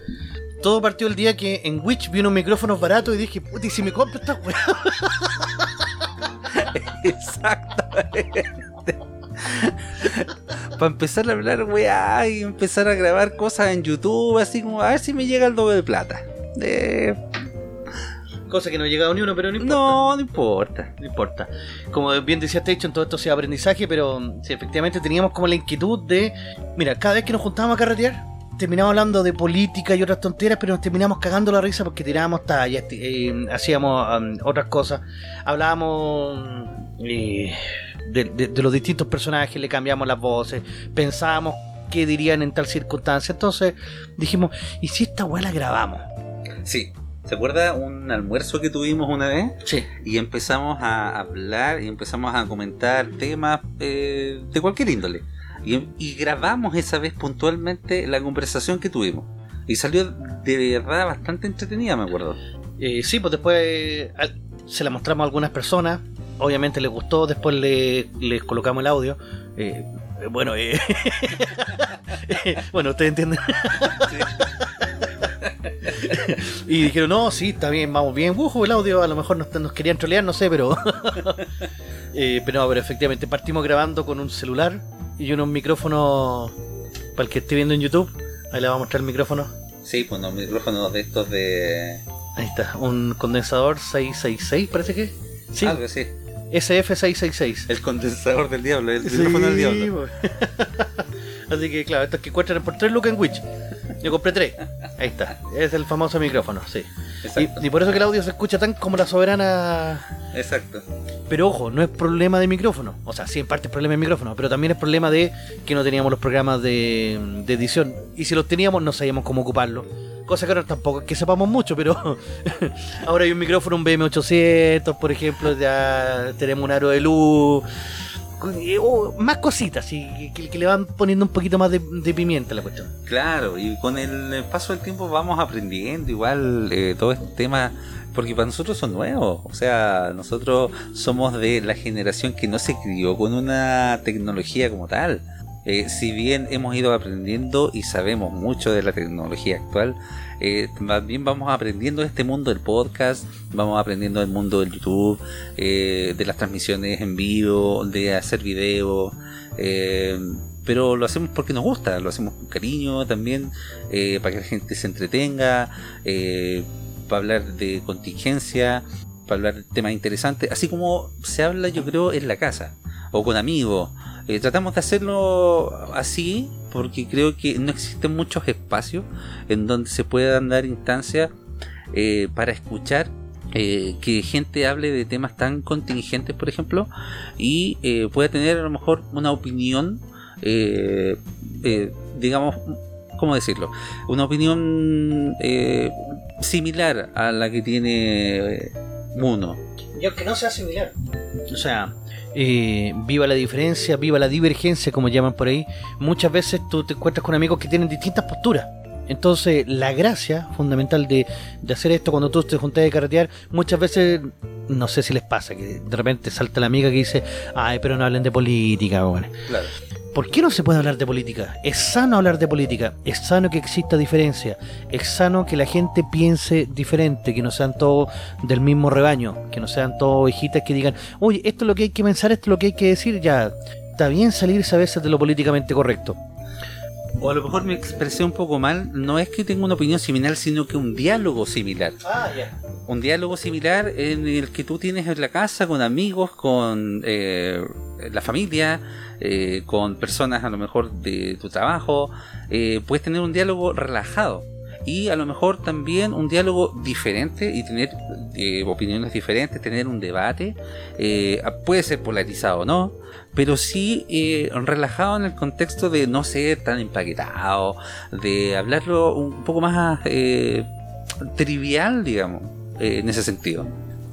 Todo partió el día que en Witch vi unos micrófonos baratos y dije, puta, ¿y si me compro esta weá? Exactamente. Para empezar a hablar, weá, y empezar a grabar cosas en YouTube, así como a ver si me llega el doble de plata. Eh, Cosa que no he llegado ni uno, pero no importa. no, no importa. No importa. Como bien decía Station, todo esto sea aprendizaje, pero mm, sí, efectivamente teníamos como la inquietud de. Mira, cada vez que nos juntábamos a carretear, terminábamos hablando de política y otras tonteras, pero nos terminamos cagando la risa porque tirábamos tallas, eh, hacíamos um, otras cosas, hablábamos mm, eh, de, de- de los distintos personajes, le cambiamos las voces, pensábamos qué dirían en tal circunstancia. Entonces dijimos, ¿y si esta weá la grabamos? Sí. ¿Se acuerda un almuerzo que tuvimos una vez? Sí. Y empezamos a hablar y empezamos a comentar temas eh, de cualquier índole. Y, y grabamos esa vez puntualmente la conversación que tuvimos. Y salió de verdad bastante entretenida, me acuerdo. Eh, sí, pues después eh, se la mostramos a algunas personas. Obviamente les gustó, después le- les colocamos el audio. Eh, bueno, eh, bueno, ustedes entienden. y dijeron, no, sí, está bien, vamos bien. Ujú, el audio a lo mejor nos, nos querían trolear, no sé, pero... Eh, pero no, pero efectivamente partimos grabando con un celular y unos micrófonos para el que esté viendo en YouTube. Ahí le vamos a mostrar el micrófono. Sí, pues unos micrófonos de estos de. Ahí está, un condensador 666, parece que. Sí, Algo así. SF666. El condensador del diablo, el micrófono del diablo. Así que claro, estos que encuentran por 3 lucas en Witch. Yo compré 3. Ahí está. Es el famoso micrófono, sí. Y, y por eso que el audio se escucha tan como la soberana. Exacto. Pero ojo, no es problema de micrófono. O sea, sí, en parte es problema de micrófono, pero también es problema de que no teníamos los programas de, de edición. Y si los teníamos, no sabíamos cómo ocuparlos. Cosa que ahora tampoco es que sepamos mucho, pero ahora hay un micrófono, un BM800, por ejemplo, ya tenemos un aro de luz. eh, oh, más cositas, y que, le van poniendo un poquito más de, de pimienta a la cuestión. Claro, y con el paso del tiempo vamos aprendiendo igual eh, todo este tema, porque para nosotros son nuevos, o sea, nosotros somos de la generación que no se crió con una tecnología como tal. Eh, si bien hemos ido aprendiendo y sabemos mucho de la tecnología actual, eh, también vamos aprendiendo este mundo del podcast, vamos aprendiendo del mundo del YouTube, eh, de las transmisiones en vivo, de hacer video, eh, pero lo hacemos porque nos gusta, lo hacemos con cariño también, eh, para que la gente se entretenga, eh, para hablar de contingencia, para hablar de temas interesantes, así como se habla yo creo en la casa o con amigos. Eh, tratamos de hacerlo así porque creo que no existen muchos espacios en donde se puedan dar instancias eh, para escuchar eh, que gente hable de temas tan contingentes, por ejemplo, y eh, pueda tener a lo mejor una opinión, eh, digamos, ¿cómo decirlo? Una opinión similar a la que tiene eh, Muno. Y aunque no sea similar, O sea, eh, viva la diferencia, viva la divergencia, como llaman por ahí. Muchas veces tú te encuentras con amigos que tienen distintas posturas. Entonces, la gracia fundamental de, de hacer esto cuando tú te juntas de carretear, muchas veces, no sé si les pasa, que de repente salta la amiga que dice, ay, pero no hablen de política, bueno. Claro. ¿Por qué no se puede hablar de política? Es sano hablar de política, es sano que exista diferencia, es sano que la gente piense diferente, que no sean todos del mismo rebaño, que no sean todos ovejitas que digan, oye, esto es lo que hay que pensar, esto es lo que hay que decir, ya, está bien salirse a veces de lo políticamente correcto. O a lo mejor me expresé un poco mal, no es que tenga una opinión similar, sino que un diálogo similar. Ah, ya. Un diálogo similar en el que tú tienes en la casa con amigos, con eh, la familia, eh, con personas a lo mejor de tu trabajo. eh, puedes tener un diálogo relajado y a lo mejor también un diálogo diferente y tener eh, opiniones diferentes, tener un debate. eh, puede ser polarizado o no, pero sí eh, relajado en el contexto de no ser tan empaquetado, de hablarlo un poco más trivial, digamos, en ese sentido.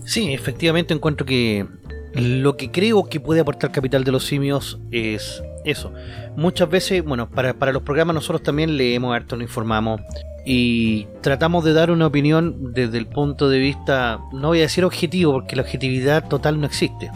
Sí, efectivamente encuentro que lo que creo que puede aportar Capital de los Simios es eso. Muchas veces, bueno, para, para los programas nosotros también leemos harto, nos informamos y tratamos de dar una opinión desde el punto de vista, no voy a decir objetivo, porque la objetividad total no existe.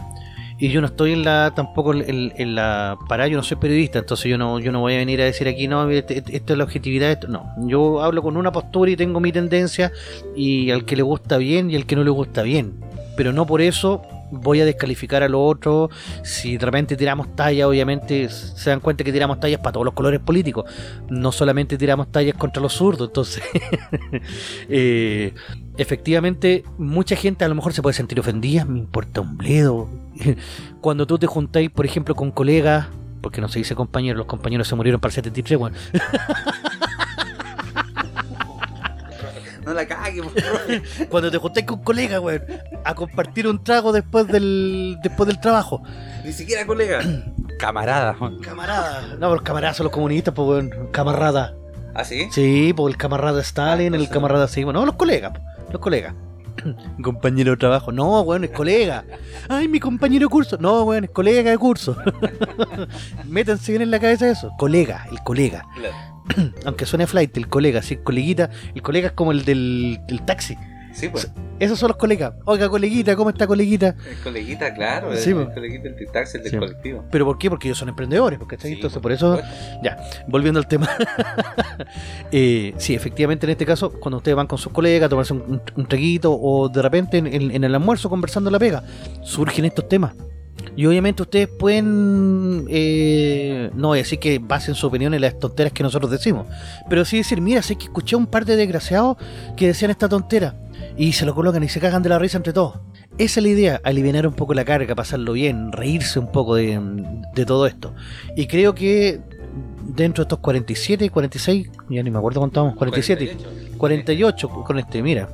Y yo no estoy en la tampoco en, la para yo no soy periodista, entonces yo no yo no voy a venir a decir aquí no, este- este- esto es la objetividad, esto no. Yo hablo con una postura y tengo mi tendencia y al que le gusta bien y al que no le gusta bien. Pero no por eso voy a descalificar a los otros. Si de repente tiramos tallas, obviamente se dan cuenta que tiramos tallas para todos los colores políticos. No solamente tiramos tallas contra los zurdos. Entonces, eh, efectivamente, mucha gente a lo mejor se puede sentir ofendida. Me importa un bledo. Cuando tú te juntáis, por ejemplo, con colegas. Porque no se dice compañeros, los compañeros se murieron para el 73, bueno. No la cague, Cuando te juntáis con colegas, weón, a compartir un trago después del, después del trabajo. Ni siquiera colega. Camarada. Camarada. No, los camaradas son los comunistas, pues, weón. Camarada. ¿Ah, sí? Sí, pues el camarada Stalin, Ah, el camarada sí, bueno, no, los colegas, los colegas. compañero de trabajo, no, weón, es colega. Ay, mi compañero de curso, no, weón, es colega de curso. Métanse bien en la cabeza eso, colega, el colega. Claro. Aunque suene flight, el colega, sí, coleguita, el colega es como el del, del taxi. Sí, pues. Esos son los colegas. Oiga, coleguita, ¿cómo está coleguita? El coleguita, claro. Sí, el, pues. coleguita del taxi, el del Sí. colectivo. ¿Pero por qué? Porque ellos son emprendedores, porque Sí, Entonces, por por eso. Ya, volviendo al tema. Eh, sí, efectivamente, en este caso, cuando ustedes van con sus colegas a tomarse un, un- un traguito o de repente en, en- en el almuerzo conversando la pega, surgen estos temas. Y obviamente ustedes pueden, eh, no voy a decir que basen su opinión en las tonteras que nosotros decimos, pero sí decir, mira, sé que escuché a un par de desgraciados que decían esta tontera y se lo colocan y se cagan de la risa entre todos. Esa es la idea, aliviar un poco la carga, pasarlo bien, reírse un poco de, de todo esto. Y creo que dentro de estos 47, 46, ya ni me acuerdo cuánto vamos, 47, 48 con este, mira,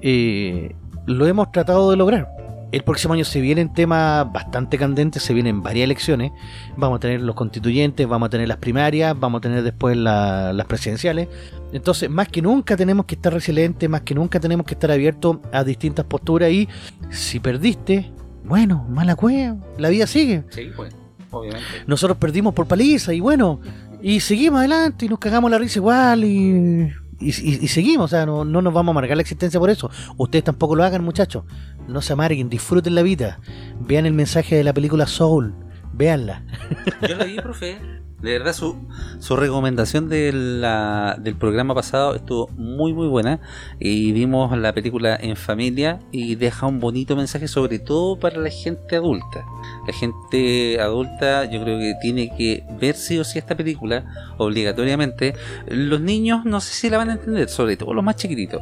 eh, lo hemos tratado de lograr. El próximo año se vienen temas bastante candentes, se vienen varias elecciones. Vamos a tener los constituyentes, vamos a tener las primarias, vamos a tener después la- las presidenciales. Entonces, más que nunca tenemos que estar resilientes, más que nunca tenemos que estar abiertos a distintas posturas y si perdiste, bueno, mala cueva, la vida sigue. Sí, pues. Obviamente. Nosotros perdimos por paliza y bueno, y seguimos adelante y nos cagamos la risa igual y, y, y- y seguimos, o sea, no, no nos vamos a amargar la existencia por eso. Ustedes tampoco lo hagan, muchachos. No se amarguen, disfruten la vida. Vean el mensaje de la película Soul, véanla. Yo la vi, profe. De verdad, su, su recomendación de del programa pasado estuvo muy, muy buena. Y vimos la película en familia y deja un bonito mensaje, sobre todo para la gente adulta. La gente adulta, yo creo que tiene que ver sí o sí esta película, obligatoriamente. Los niños, no sé si la van a entender, sobre todo los más chiquititos.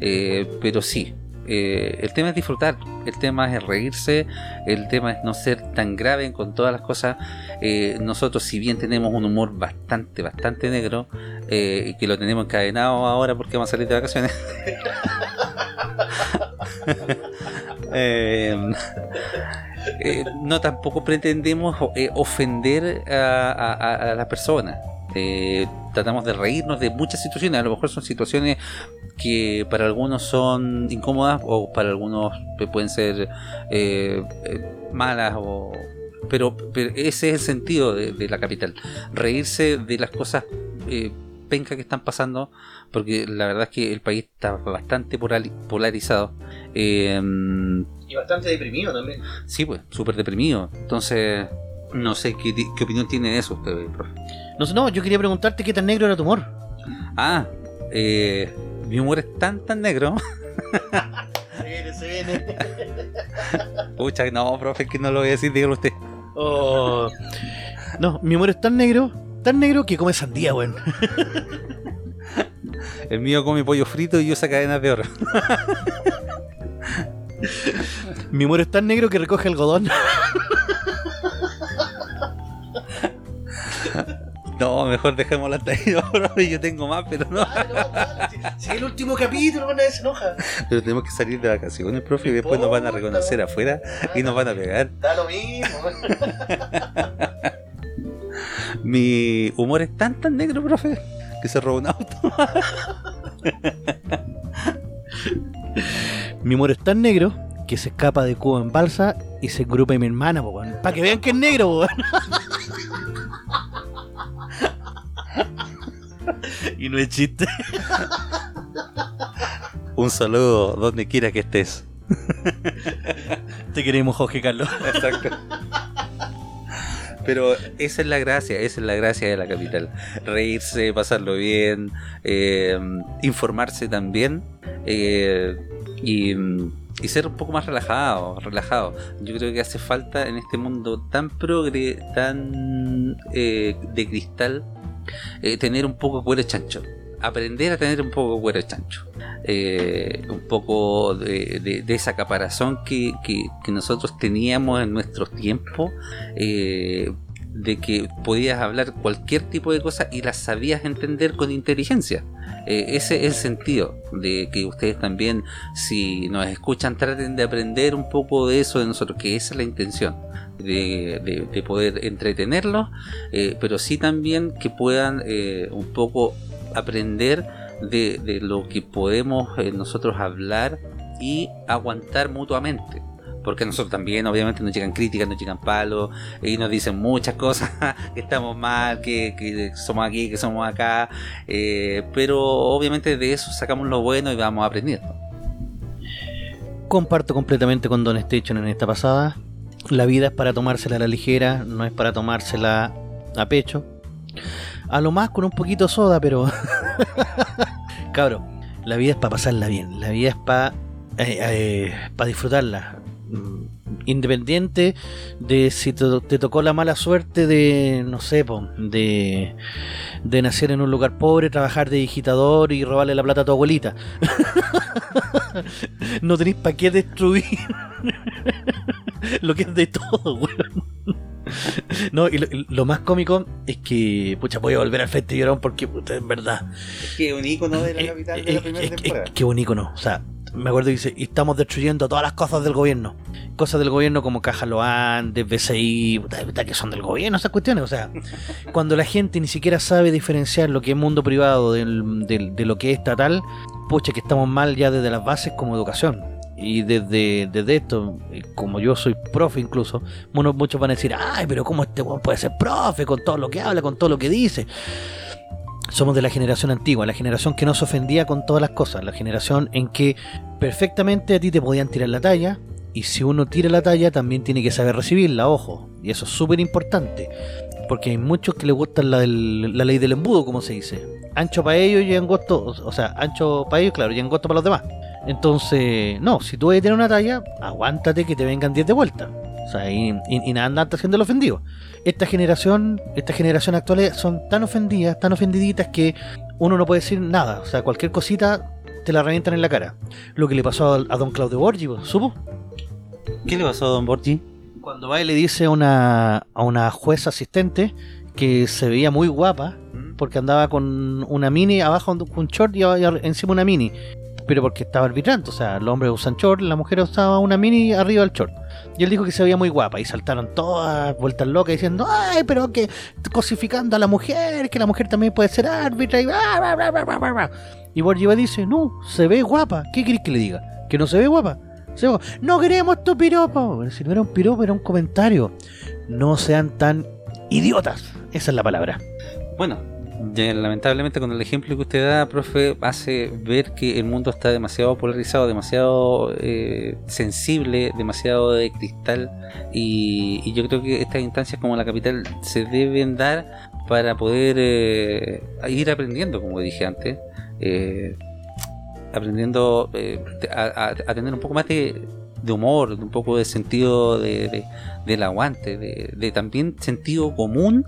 Eh, pero sí. Eh, el tema es disfrutar, el tema es reírse, el tema es no ser tan grave con todas las cosas eh, nosotros, si bien tenemos un humor bastante, bastante negro, eh, que lo tenemos encadenado ahora porque vamos a salir de vacaciones, eh, eh, no tampoco pretendemos eh, ofender a, a- a- a la persona. Eh, tratamos de reírnos de muchas situaciones, a lo mejor son situaciones que para algunos son incómodas o para algunos pueden ser eh, eh, malas o pero, pero ese es el sentido de, de la capital. Reírse de las cosas eh, pencas que están pasando porque la verdad es que el país está bastante polari- polarizado Eh, Y bastante deprimido también. sí pues súper deprimido. Entonces no sé qué, qué opinión tiene de eso usted profe No sé, no, yo quería preguntarte qué tan negro era tu humor. ah eh, mi humor es tan tan negro Se viene, se viene. Pucha, no, profe, que no lo voy a decir, dígalo usted. Oh. No, mi humor es tan negro, tan negro que come sandía, weón. El mío come pollo frito y yo usa cadenas de oro. Mi humor es tan negro que recoge algodón. No, mejor dejémosla hasta ahí, no, profe, yo tengo más, pero no. Si es el último capítulo, nadie se enoja. Pero tenemos que salir de vacaciones, profe, y después nos van a reconocer afuera y nos van a pegar. Da lo mismo. Mi humor es tan tan negro, profe, que se robó un auto. Mi humor es tan negro que se escapa de Cuba en balsa y se engrupa en mi hermana. Para que vean que es negro. Y no es chiste. Un saludo donde quiera que estés. Te queremos, Jorge Carlos. Exacto. Pero esa es la gracia, esa es la gracia de la capital. Reírse, pasarlo bien, eh, informarse también eh, y, y ser un poco más relajado, relajado. Yo creo que hace falta en este mundo tan progre, tan eh, de cristal, eh, tener un poco cuero chancho. Aprender a tener un poco cuero chancho. Eh, un poco de, de- esa caparazón que, que- que nosotros teníamos en nuestros tiempos. eh, de que podías hablar cualquier tipo de cosa y las sabías entender con inteligencia. Eh, ese es el sentido de que ustedes también, si nos escuchan, traten de aprender un poco de eso de nosotros, que esa es la intención, de, de- de poder entretenerlos, eh, pero sí también que puedan eh, un poco aprender de, lo que podemos eh, nosotros hablar y aguantar mutuamente. Porque a nosotros también, obviamente, nos llegan críticas, nos llegan palos, y nos dicen muchas cosas, que estamos mal, que, somos aquí, que somos acá, pero obviamente de eso sacamos lo bueno y vamos aprendiendo. Comparto completamente con Don Station en esta pasada. La vida es para tomársela a la ligera, no es para tomársela a pecho. A lo más con un poquito de soda, pero. Cabro, la vida es para pasarla bien. La vida es para disfrutarla. Independiente de si te, te tocó la mala suerte de, no sé, po, de, de nacer en un lugar pobre, trabajar de digitador y robarle la plata a tu abuelita. no tenéis para qué destruir lo que es de todo, weón. No, y lo, lo más cómico es que, pucha, voy a volver al Festi Llorón porque, puta, en verdad, Es que un icono de la capital de la primera temporada. eh, Qué bonito, ¿no? O sea, me acuerdo que dice, y estamos destruyendo todas las cosas del gobierno. Cosas del gobierno como Caja Loandes, BCI, que son del gobierno esas cuestiones. O sea, cuando la gente ni siquiera sabe diferenciar lo que es mundo privado del- del- de lo que es estatal, pucha, que estamos mal ya desde las bases como educación. Y desde, desde esto, eh, como yo soy profe incluso, uno- muchos van a decir, ay, pero ¿cómo este puede ser profe con todo lo que habla, con todo lo que dice? Somos de la generación antigua, la generación que no se ofendía con todas las cosas, la generación en que perfectamente a ti te podían tirar la talla y si uno tira la talla también tiene que saber recibirla, ojo, y eso es súper importante, porque hay muchos que les gusta la, del- la ley del embudo, como se dice, ancho para ellos y angosto, o sea, ancho para ellos, claro, y angosto para los demás. Entonces, no, si tú vas a tener una talla, aguántate que te vengan 10 de vuelta. O sea, y, y, y nada andarte haciendo el ofendido. Esta generación, esta generación actual son tan ofendidas, tan ofendiditas que uno no puede decir nada. O sea, cualquier cosita te la revientan en la cara. Lo que le pasó a, a don Claudio Borgi, po, ¿supo? ¿Qué le pasó a Don Borgi? Cuando va y le dice a una, a una jueza asistente que se veía muy guapa porque andaba con una mini abajo con un short y encima una mini. Pero porque estaba arbitrando. O sea, los hombres usan short, la mujer usaba una mini arriba del short. Y él dijo que se veía muy guapa y saltaron todas vueltas locas diciendo, ay, pero que cosificando a la mujer, que la mujer también puede ser árbitra y bla, bla, bla, bla, bla, bla, bla". Y Borgiva dice, no, se ve guapa. ¿Qué querés que le diga? ¿Que no se ve guapa? Se ve. No queremos tu piropo. Si no era un piropo, era un comentario. No sean tan idiotas. Esa es la palabra. Bueno, ya, lamentablemente con el ejemplo que usted da, profe, hace ver que el mundo está demasiado polarizado, demasiado eh, sensible, demasiado de cristal y, yo creo que estas instancias como la capital se deben dar para poder eh, ir aprendiendo, como dije antes, eh, aprendiendo a, tener un poco más de, humor, un poco de sentido de- del aguante, de, de también sentido común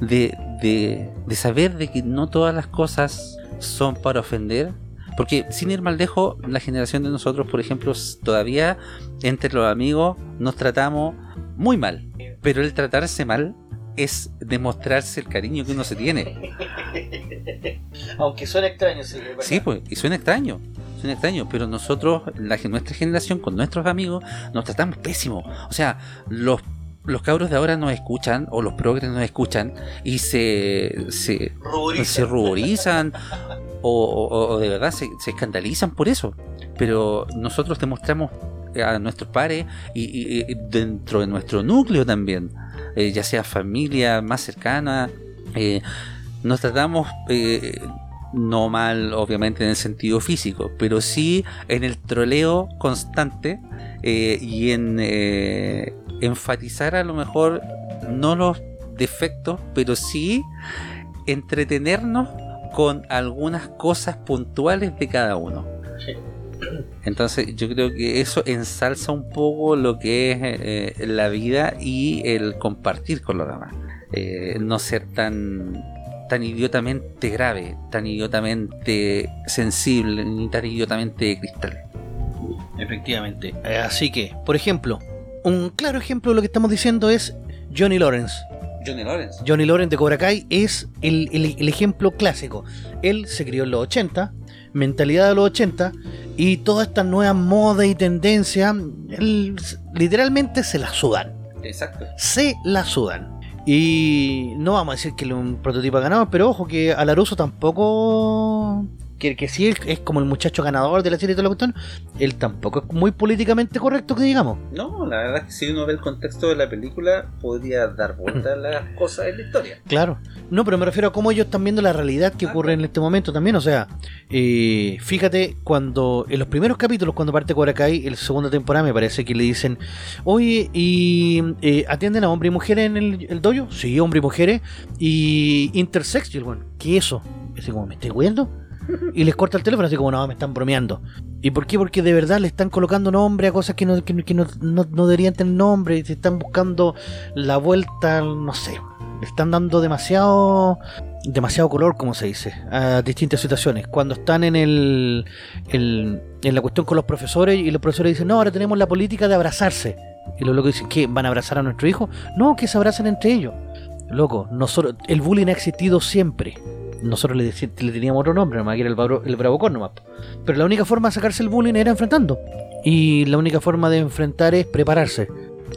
de, de, de saber de que no todas las cosas son para ofender. Porque sin ir más lejos, la generación de nosotros, por ejemplo, todavía entre los amigos nos tratamos muy mal. Pero el tratarse mal es demostrarse el cariño que uno se tiene. Aunque suena extraño, sí. Sí, pues, y suena extraño. Extraño, pero nosotros, la, nuestra generación, con nuestros amigos, nos tratamos pésimo. O sea, los, los cabros de ahora nos escuchan, o los progres nos escuchan, y se, se, se ruborizan, o, o- o de verdad se, se escandalizan por eso. Pero nosotros demostramos a nuestros pares y, y- y dentro de nuestro núcleo también, eh, ya sea familia más cercana, eh, nos tratamos eh, no mal, obviamente, en el sentido físico, pero sí en el troleo constante eh, y en eh, enfatizar a lo mejor no los defectos, pero sí entretenernos con algunas cosas puntuales de cada uno. Entonces yo creo que eso ensalza un poco lo que es eh, la vida y el compartir con los demás. No ser tan tan idiotamente grave, tan idiotamente sensible, ni tan idiotamente cristal. Efectivamente. Eh, Así que, por ejemplo, un claro ejemplo de lo que estamos diciendo es Johnny Lawrence. Johnny Lawrence. Johnny Lawrence de Cobra Kai es el, el- el ejemplo clásico. Él se crió en los 80, mentalidad de los 80, y todas estas nuevas modas y tendencias, él literalmente se las sudan. Exacto. Se las sudan. Y no vamos a decir que un prototipo ganado, pero ojo que a Laruso tampoco. Que, que sí es como el muchacho ganador de la serie y toda la cuestión, él tampoco es muy políticamente correcto que digamos. No, la verdad es que si uno ve el contexto de la película, podría dar vuelta a las cosas en la historia. Claro. No, pero me refiero a cómo ellos están viendo la realidad que Ah, ocurre en este momento también. O sea, eh, fíjate, cuando en los primeros capítulos, cuando parte Cobra Kai, el segunda temporada, me parece que le dicen, oye, ¿y eh, atienden a hombres y mujeres en el, el dojo? Sí, hombres y mujeres. Y intersex, y el bueno, ¿qué es eso? Así como, ¿me estoy huyendo? Y les corta el teléfono, así como, no, me están bromeando. ¿Y por qué? Porque de verdad le están colocando nombre a cosas que no, que, que no, no- no deberían tener nombre y se están buscando la vuelta, no sé. Le están dando demasiado demasiado color, como se dice, a distintas situaciones. Cuando están en el, el- en la cuestión con los profesores y los profesores dicen, no, ahora tenemos la política de abrazarse. Y los locos dicen, ¿qué? ¿Van a abrazar a nuestro hijo? No, que se abracen entre ellos. Loco, nosotros, el bullying ha existido siempre. Nosotros le, le teníamos otro nombre, nomás que era el, bro- el bravocón nomás. Pero la única forma de sacarse el bullying era enfrentando. Y la única forma de enfrentar es prepararse.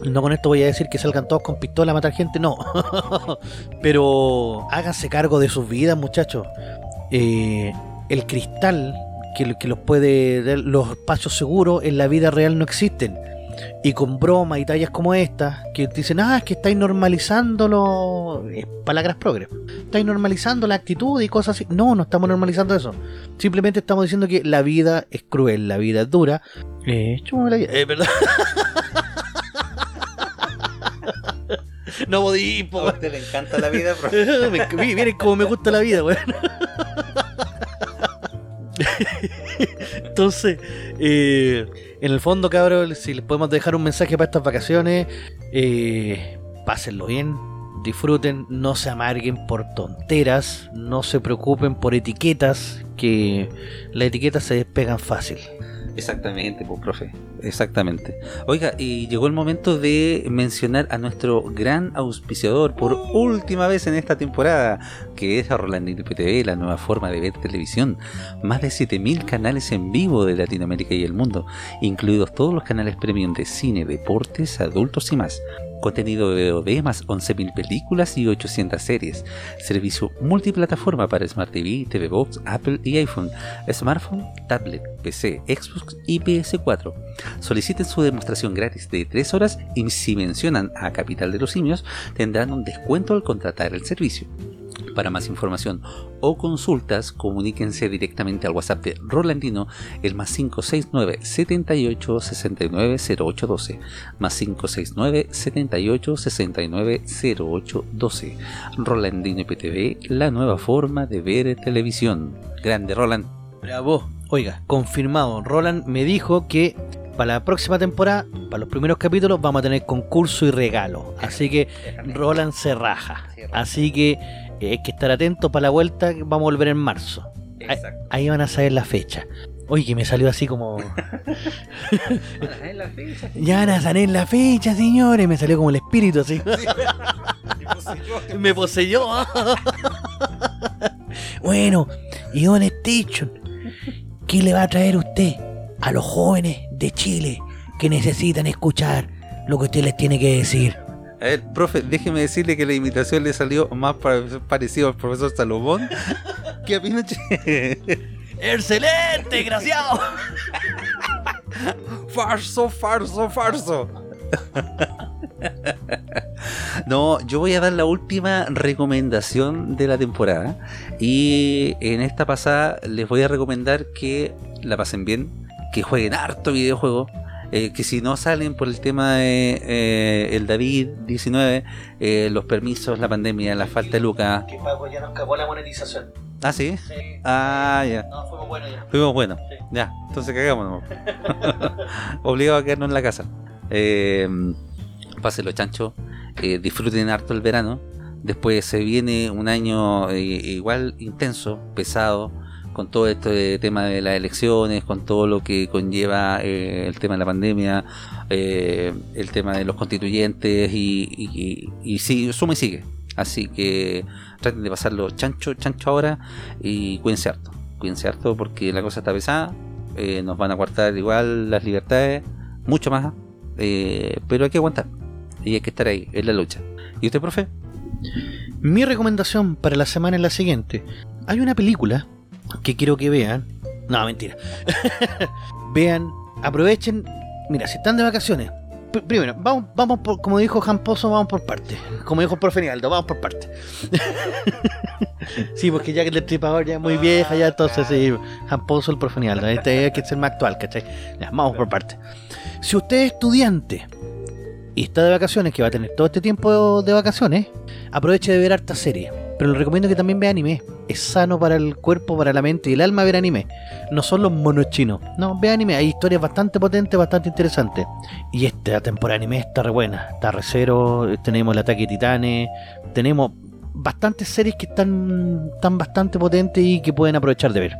No con esto voy a decir que salgan todos con pistola a matar gente, no. Pero háganse cargo de sus vidas, muchachos. Eh, el cristal que, que los puede dar los espacios seguros en la vida real no existen. Y con bromas y tallas como esta, que dicen, ah, es que estáis normalizando los. palabras progres. Estáis normalizando la actitud y cosas así. No, no estamos normalizando eso. Simplemente estamos diciendo que la vida es cruel, la vida es dura. Eh, la vida. Eh, ¿verdad? no podí, po, A usted le encanta la vida, mi- Miren cómo me gusta la vida, weón. Entonces, eh, en el fondo, cabrón, si les podemos dejar un mensaje para estas vacaciones, eh, pásenlo bien, disfruten, no se amarguen por tonteras, no se preocupen por etiquetas, que las etiquetas se despegan fácil. Exactamente, pues, profe. Exactamente. Oiga, y llegó el momento de mencionar a nuestro gran auspiciador por última vez en esta temporada, que es Rolandino PTV, la nueva forma de ver televisión. Más de 7000 canales en vivo de Latinoamérica y el mundo, incluidos todos los canales premium de cine, deportes, adultos y más. Contenido de VOD más 11.000 películas y 800 series. Servicio multiplataforma para Smart TV, TV Box, Apple y iPhone, smartphone, tablet, PC, Xbox y PS4. Soliciten su demostración gratis de 3 horas y si mencionan a Capital de los Simios tendrán un descuento al contratar el servicio. Para más información o consultas, comuníquense directamente al WhatsApp de Rolandino, el más 569 78 69 0812, más 569 78 69 0812. Rolandino IPTV, la nueva forma de ver televisión. Grande Roland. Bravo. Oiga, confirmado. Roland me dijo que para la próxima temporada, para los primeros capítulos, vamos a tener concurso y regalo. Así que Roland se raja. Así que hay que estar atento para la vuelta. Vamos a volver en marzo. Ahí, ahí van a saber la fecha. Oye, que me salió así como. ya van a saber la fecha, señores. Me salió como el espíritu así. me poseyó. bueno, y Don Station, ¿qué le va a traer usted a los jóvenes de Chile que necesitan escuchar lo que usted les tiene que decir? A ver, profe, déjeme decirle que la imitación le salió más pa- parecido al profesor Salomón que a Pinochet. ¡Excelente, desgraciado! Farso, farso, farso. No, yo voy a dar la última recomendación de la temporada. Y en esta pasada les voy a recomendar que la pasen bien, que jueguen harto videojuego. Eh, que si no salen por el tema de eh, el David 19, eh, los permisos, la pandemia, la falta de lucas. Que Paco ya nos acabó la monetización. Ah, sí. Sí. Ah, ya. No, fuimos buenos ya. Fuimos buenos. Sí. Ya, entonces cagámonos. Obligado a quedarnos en la casa. Eh, pásenlo chancho. eh, disfruten harto el verano. Después se viene un año igual intenso, pesado, con todo este tema de las elecciones, con todo lo que conlleva eh, el tema de la pandemia, eh, el tema de los constituyentes y, sí, suma y sigue. Así que traten de pasarlo chancho, chancho ahora y cuídense harto. Cuídense harto porque la cosa está pesada. eh, nos van a cortar igual las libertades, mucho más. pero hay que aguantar y hay que estar ahí, en la lucha. ¿Y usted, profe? Mi recomendación para la semana es la siguiente. Hay una película que quiero que vean. No, mentira. vean, aprovechen. Mira, si están de vacaciones. pr- Primero, vamos, vamos por, como dijo Jamposo, vamos por parte. Como dijo el profe vamos por parte. sí, porque ya que el destripador ya es muy vieja, ya entonces sí, Jamposo el profe Nialdo. Este hay que ser más actual, ¿cachai? Ya, vamos por parte. Si usted es estudiante y está de vacaciones, que va a tener todo este tiempo de vacaciones, aproveche de ver harta serie. Pero le recomiendo que también vea anime. Es sano para el cuerpo, para la mente y el alma ver anime. No son los monos chinos. No, ve anime. Hay historias bastante potentes, bastante interesantes. Y esta temporada anime está re buena. Está re cero. Tenemos el ataque de titanes. Tenemos bastantes series que están, están bastante potentes y que pueden aprovechar de ver.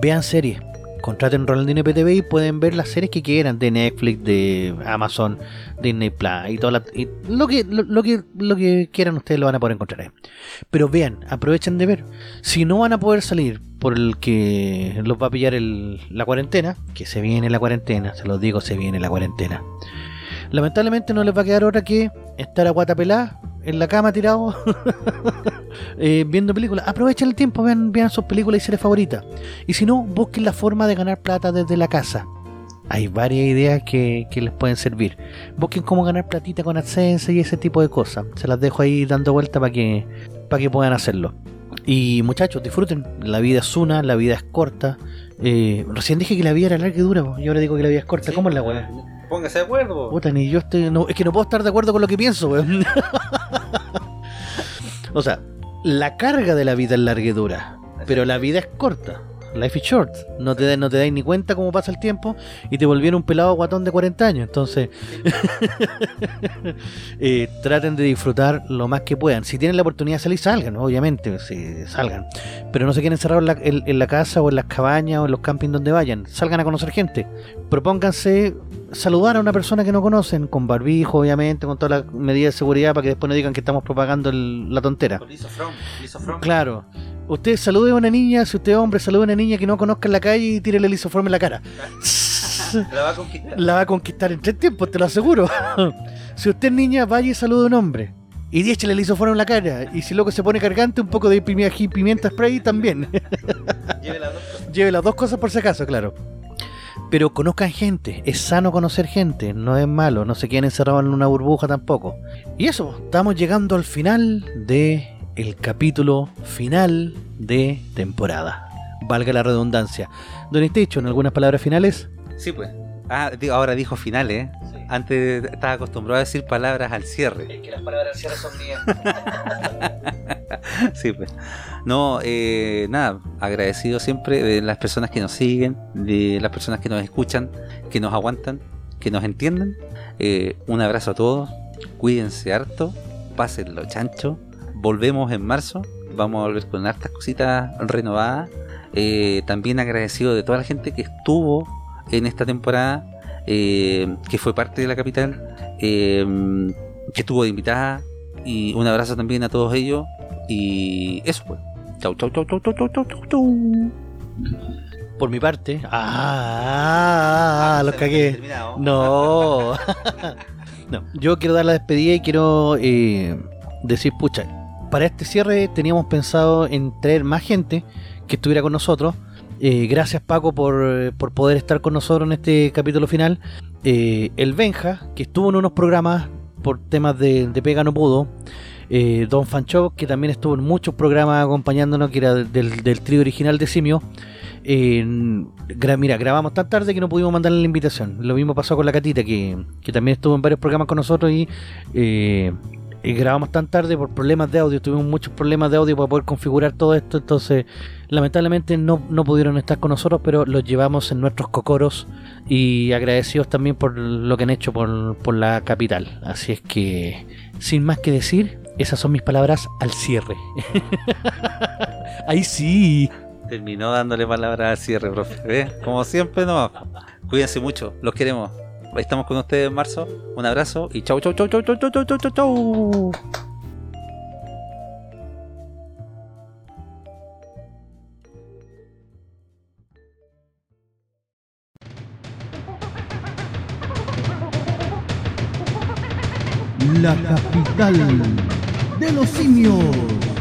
Vean series. Contraten Rolandino PTV y pueden ver las series que quieran de Netflix, de Amazon, Disney Plus y todo lo que lo, que lo que quieran ustedes lo van a poder encontrar. Pero vean, aprovechen de ver. Si no van a poder salir por el que los va a pillar la cuarentena, que se viene la cuarentena, se los digo, se viene la cuarentena. Lamentablemente no les va a quedar otra que estar a guata en la cama tirado eh, viendo películas. Aprovechen el tiempo, vean, vean sus películas y series favoritas. Y si no, busquen la forma de ganar plata desde la casa. Hay varias ideas que, que les pueden servir. Busquen cómo ganar platita con AdSense y ese tipo de cosas. Se las dejo ahí dando vuelta para que, para que puedan hacerlo. Y muchachos, disfruten. La vida es una, la vida es corta. Eh, recién dije que la vida era larga y dura, y ahora digo que la vida es corta. ¿Cómo es la weá? Póngase de acuerdo. Puta, ni yo estoy. no, es que no puedo estar de acuerdo con lo que pienso, weón. o sea, la carga de la vida es larga y dura, pero la vida es corta. Life is short. No te, no te dais ni cuenta cómo pasa el tiempo y te volvieron un pelado guatón de 40 años. Entonces, eh, traten de disfrutar lo más que puedan. Si tienen la oportunidad de salir, salgan, obviamente, salgan. Pero no se queden encerrados en la, en- en la casa o en las cabañas o en los campings donde vayan. Salgan a conocer gente. Propónganse saludar a una persona que no conocen, con barbijo, obviamente, con todas las medidas de seguridad para que después no digan que estamos propagando el- la tontera. Claro. Usted salude a una niña, si usted es hombre, salude a una niña que no conozca en la calle y tire el lisoforme en la cara. La va a conquistar. La va a conquistar en tres tiempos, te lo aseguro. si usted es niña, vaya y salude a un hombre. Y échale el lisoforme en la cara. Y si loco se pone cargante, un poco de pimienta spray también. Lleve las dos cosas por si acaso, claro. Pero conozcan gente, es sano conocer gente, no es malo, no se queden encerrados en una burbuja tampoco. Y eso, estamos llegando al final de el capítulo final de temporada. Valga la redundancia. Don Station, ¿algunas palabras finales? Sí, pues. Ah, digo, ahora dijo finales. ¿eh? Antes estaba acostumbrado a decir palabras al cierre. que las palabras al cierre son mías. Sí, pues. No, eh, nada, agradecido siempre de las personas que nos siguen, de las personas que nos escuchan, que nos aguantan, que nos entienden. Eh, un abrazo a todos, cuídense harto, pásenlo chancho. Volvemos en marzo, vamos a volver con hartas cositas renovadas. Eh, también agradecido de toda la gente que estuvo en esta temporada, eh, que fue parte de la capital, eh, que estuvo de invitada. Y un abrazo también a todos ellos. Y eso fue. Chau, chau, chau, chau, chau, chau, chau, chau. Por mi parte. Ah, ah, ah los cagué. No. no. Yo quiero dar la despedida y quiero eh, decir, pucha, para este cierre teníamos pensado en traer más gente que estuviera con nosotros. Eh, gracias Paco por, por poder estar con nosotros en este capítulo final. Eh, el Benja, que estuvo en unos programas por temas de, de pega no pudo. Eh, Don Fancho, que también estuvo en muchos programas acompañándonos, que era del, del trío original de Simio. Mira, grabamos tan tarde que no pudimos mandarle la invitación. Lo mismo pasó con la Catita, que, que también estuvo en varios programas con nosotros y, y grabamos tan tarde por problemas de audio. Tuvimos muchos problemas de audio para poder configurar todo esto. Entonces, lamentablemente no, no pudieron estar con nosotros, pero los llevamos en nuestros cocoros y agradecidos también por lo que han hecho por, por la capital. Así es que, sin más que decir, esas son mis palabras al cierre. Ahí sí. Terminó dándole palabras al cierre, profe. Como siempre, no. Cuídense mucho, los queremos. Estamos con ustedes en marzo. Un abrazo y chau, chau, chau, chau, chau, chau, chau, chau, chau, chau. La capital de los simios.